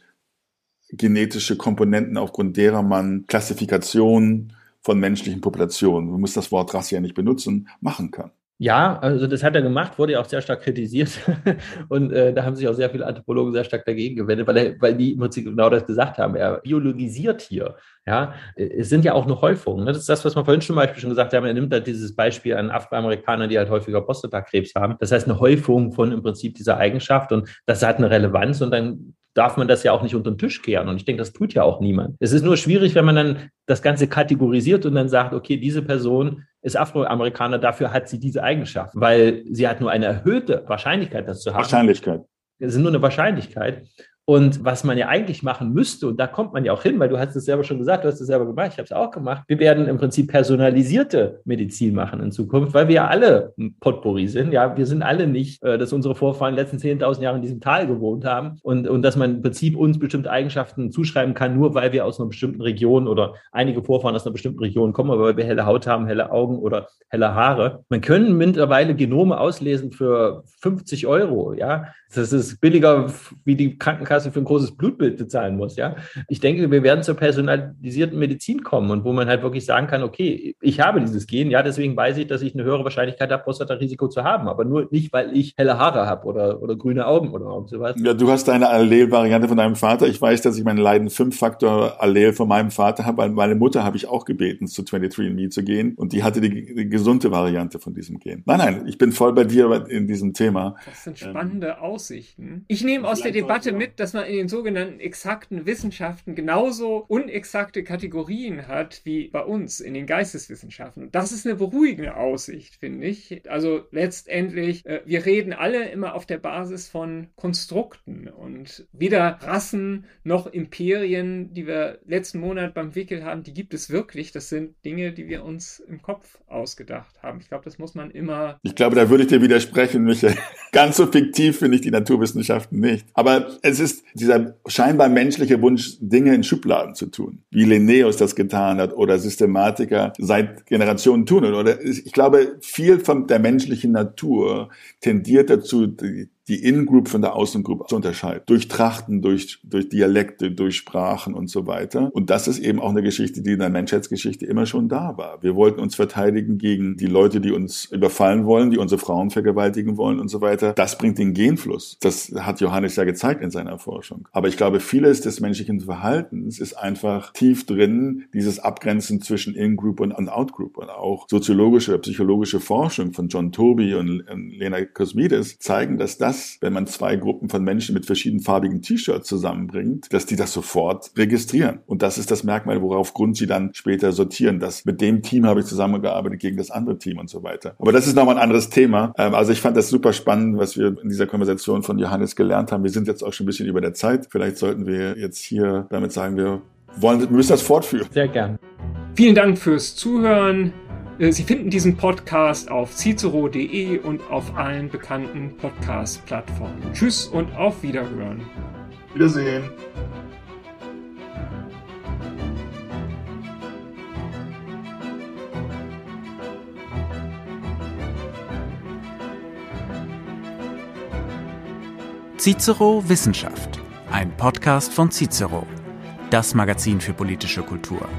genetische Komponenten, aufgrund derer man Klassifikation von menschlichen Populationen, man muss das Wort Rasse ja nicht benutzen, machen kann. Ja, also das hat er gemacht, wurde ja auch sehr stark kritisiert. Und äh, da haben sich auch sehr viele Anthropologen sehr stark dagegen gewendet, weil, er, weil die im Prinzip genau das gesagt haben. Er biologisiert hier. Ja, es sind ja auch nur Häufungen. Ne? Das ist das, was wir vorhin schon Beispiel schon gesagt haben. Er nimmt halt dieses Beispiel an Afroamerikaner, die halt häufiger Prostatakrebs haben. Das heißt, eine Häufung von im Prinzip dieser Eigenschaft und das hat eine Relevanz und dann darf man das ja auch nicht unter den Tisch kehren. Und ich denke, das tut ja auch niemand. Es ist nur schwierig, wenn man dann das Ganze kategorisiert und dann sagt, okay, diese Person ist Afroamerikaner, dafür hat sie diese Eigenschaft, weil sie hat nur eine erhöhte Wahrscheinlichkeit, das zu haben. Wahrscheinlichkeit. Es ist nur eine Wahrscheinlichkeit. Und was man ja eigentlich machen müsste, und da kommt man ja auch hin, weil du hast es selber schon gesagt, du hast es selber gemacht, ich habe es auch gemacht, wir werden im Prinzip personalisierte Medizin machen in Zukunft, weil wir ja alle ein Potpourri sind. Ja, wir sind alle nicht, äh, dass unsere Vorfahren in den letzten 10.000 Jahre in diesem Tal gewohnt haben und, und dass man im Prinzip uns bestimmte Eigenschaften zuschreiben kann, nur weil wir aus einer bestimmten Region oder einige Vorfahren aus einer bestimmten Region kommen, aber weil wir helle Haut haben, helle Augen oder helle Haare. Man können mittlerweile Genome auslesen für 50 Euro, ja. Das ist billiger, wie die Krankenkasse für ein großes Blutbild bezahlen muss. Ja, ich denke, wir werden zur personalisierten Medizin kommen und wo man halt wirklich sagen kann, okay, ich habe dieses Gen, ja, deswegen weiß ich, dass ich eine höhere Wahrscheinlichkeit habe, Prostata-Risiko zu haben, aber nur nicht, weil ich helle Haare habe oder, oder grüne Augen oder sowas. Ja, du hast deine Allel-Variante von deinem Vater. Ich weiß, dass ich meinen Leiden 5-Faktor Allel von meinem Vater habe, weil meine Mutter habe ich auch gebeten, zu 23andMe zu gehen und die hatte die, die gesunde Variante von diesem Gen. Nein, nein, ich bin voll bei dir in diesem Thema. Das sind spannende ähm, Aussichten. Ich nehme aus der Debatte mit, dass man in den sogenannten exakten Wissenschaften genauso unexakte Kategorien hat wie bei uns in den Geisteswissenschaften. Das ist eine beruhigende Aussicht, finde ich. Also letztendlich, äh, wir reden alle immer auf der Basis von Konstrukten und weder Rassen noch Imperien, die wir letzten Monat beim Wickel haben, die gibt es wirklich. Das sind Dinge, die wir uns im Kopf ausgedacht haben. Ich glaube, das muss man immer. Ich glaube, da würde ich dir widersprechen, Michael. Ganz so fiktiv finde ich die Naturwissenschaften nicht. Aber es ist dieser scheinbar menschliche Wunsch, Dinge in Schubladen zu tun, wie Linnaeus das getan hat oder Systematiker seit Generationen tun. Oder ich glaube, viel von der menschlichen Natur tendiert dazu, die, die In-Group von der Außen-Group zu unterscheiden. Durch Trachten, durch, durch Dialekte, durch Sprachen und so weiter. Und das ist eben auch eine Geschichte, die in der Menschheitsgeschichte immer schon da war. Wir wollten uns verteidigen gegen die Leute, die uns überfallen wollen, die unsere Frauen vergewaltigen wollen und so weiter. Das bringt den Genfluss. Das hat Johannes ja gezeigt in seiner Forschung. Aber ich glaube, vieles des menschlichen Verhaltens ist einfach tief drin, dieses Abgrenzen zwischen In-Group und Out-Group. Und auch soziologische, psychologische Forschung von John Toby und Lena Kosmides zeigen, dass das das, wenn man zwei Gruppen von Menschen mit verschiedenfarbigen T-Shirts zusammenbringt, dass die das sofort registrieren. Und das ist das Merkmal, worauf Grund sie dann später sortieren, dass mit dem Team habe ich zusammengearbeitet gegen das andere Team und so weiter. Aber das ist nochmal ein anderes Thema. Ähm, also ich fand das super spannend, was wir in dieser Konversation von Johannes gelernt haben. Wir sind jetzt auch schon ein bisschen über der Zeit. Vielleicht sollten wir jetzt hier damit sagen, wir wollen, wir müssen das fortführen. Sehr gern. Vielen Dank fürs Zuhören. Äh, Sie finden diesen Podcast auf cicero.de und auf allen bekannten Podcast-Plattformen. Tschüss und auf Wiederhören. Wiedersehen. Cicero Wissenschaft, ein Podcast von Cicero, das Magazin für politische Kultur.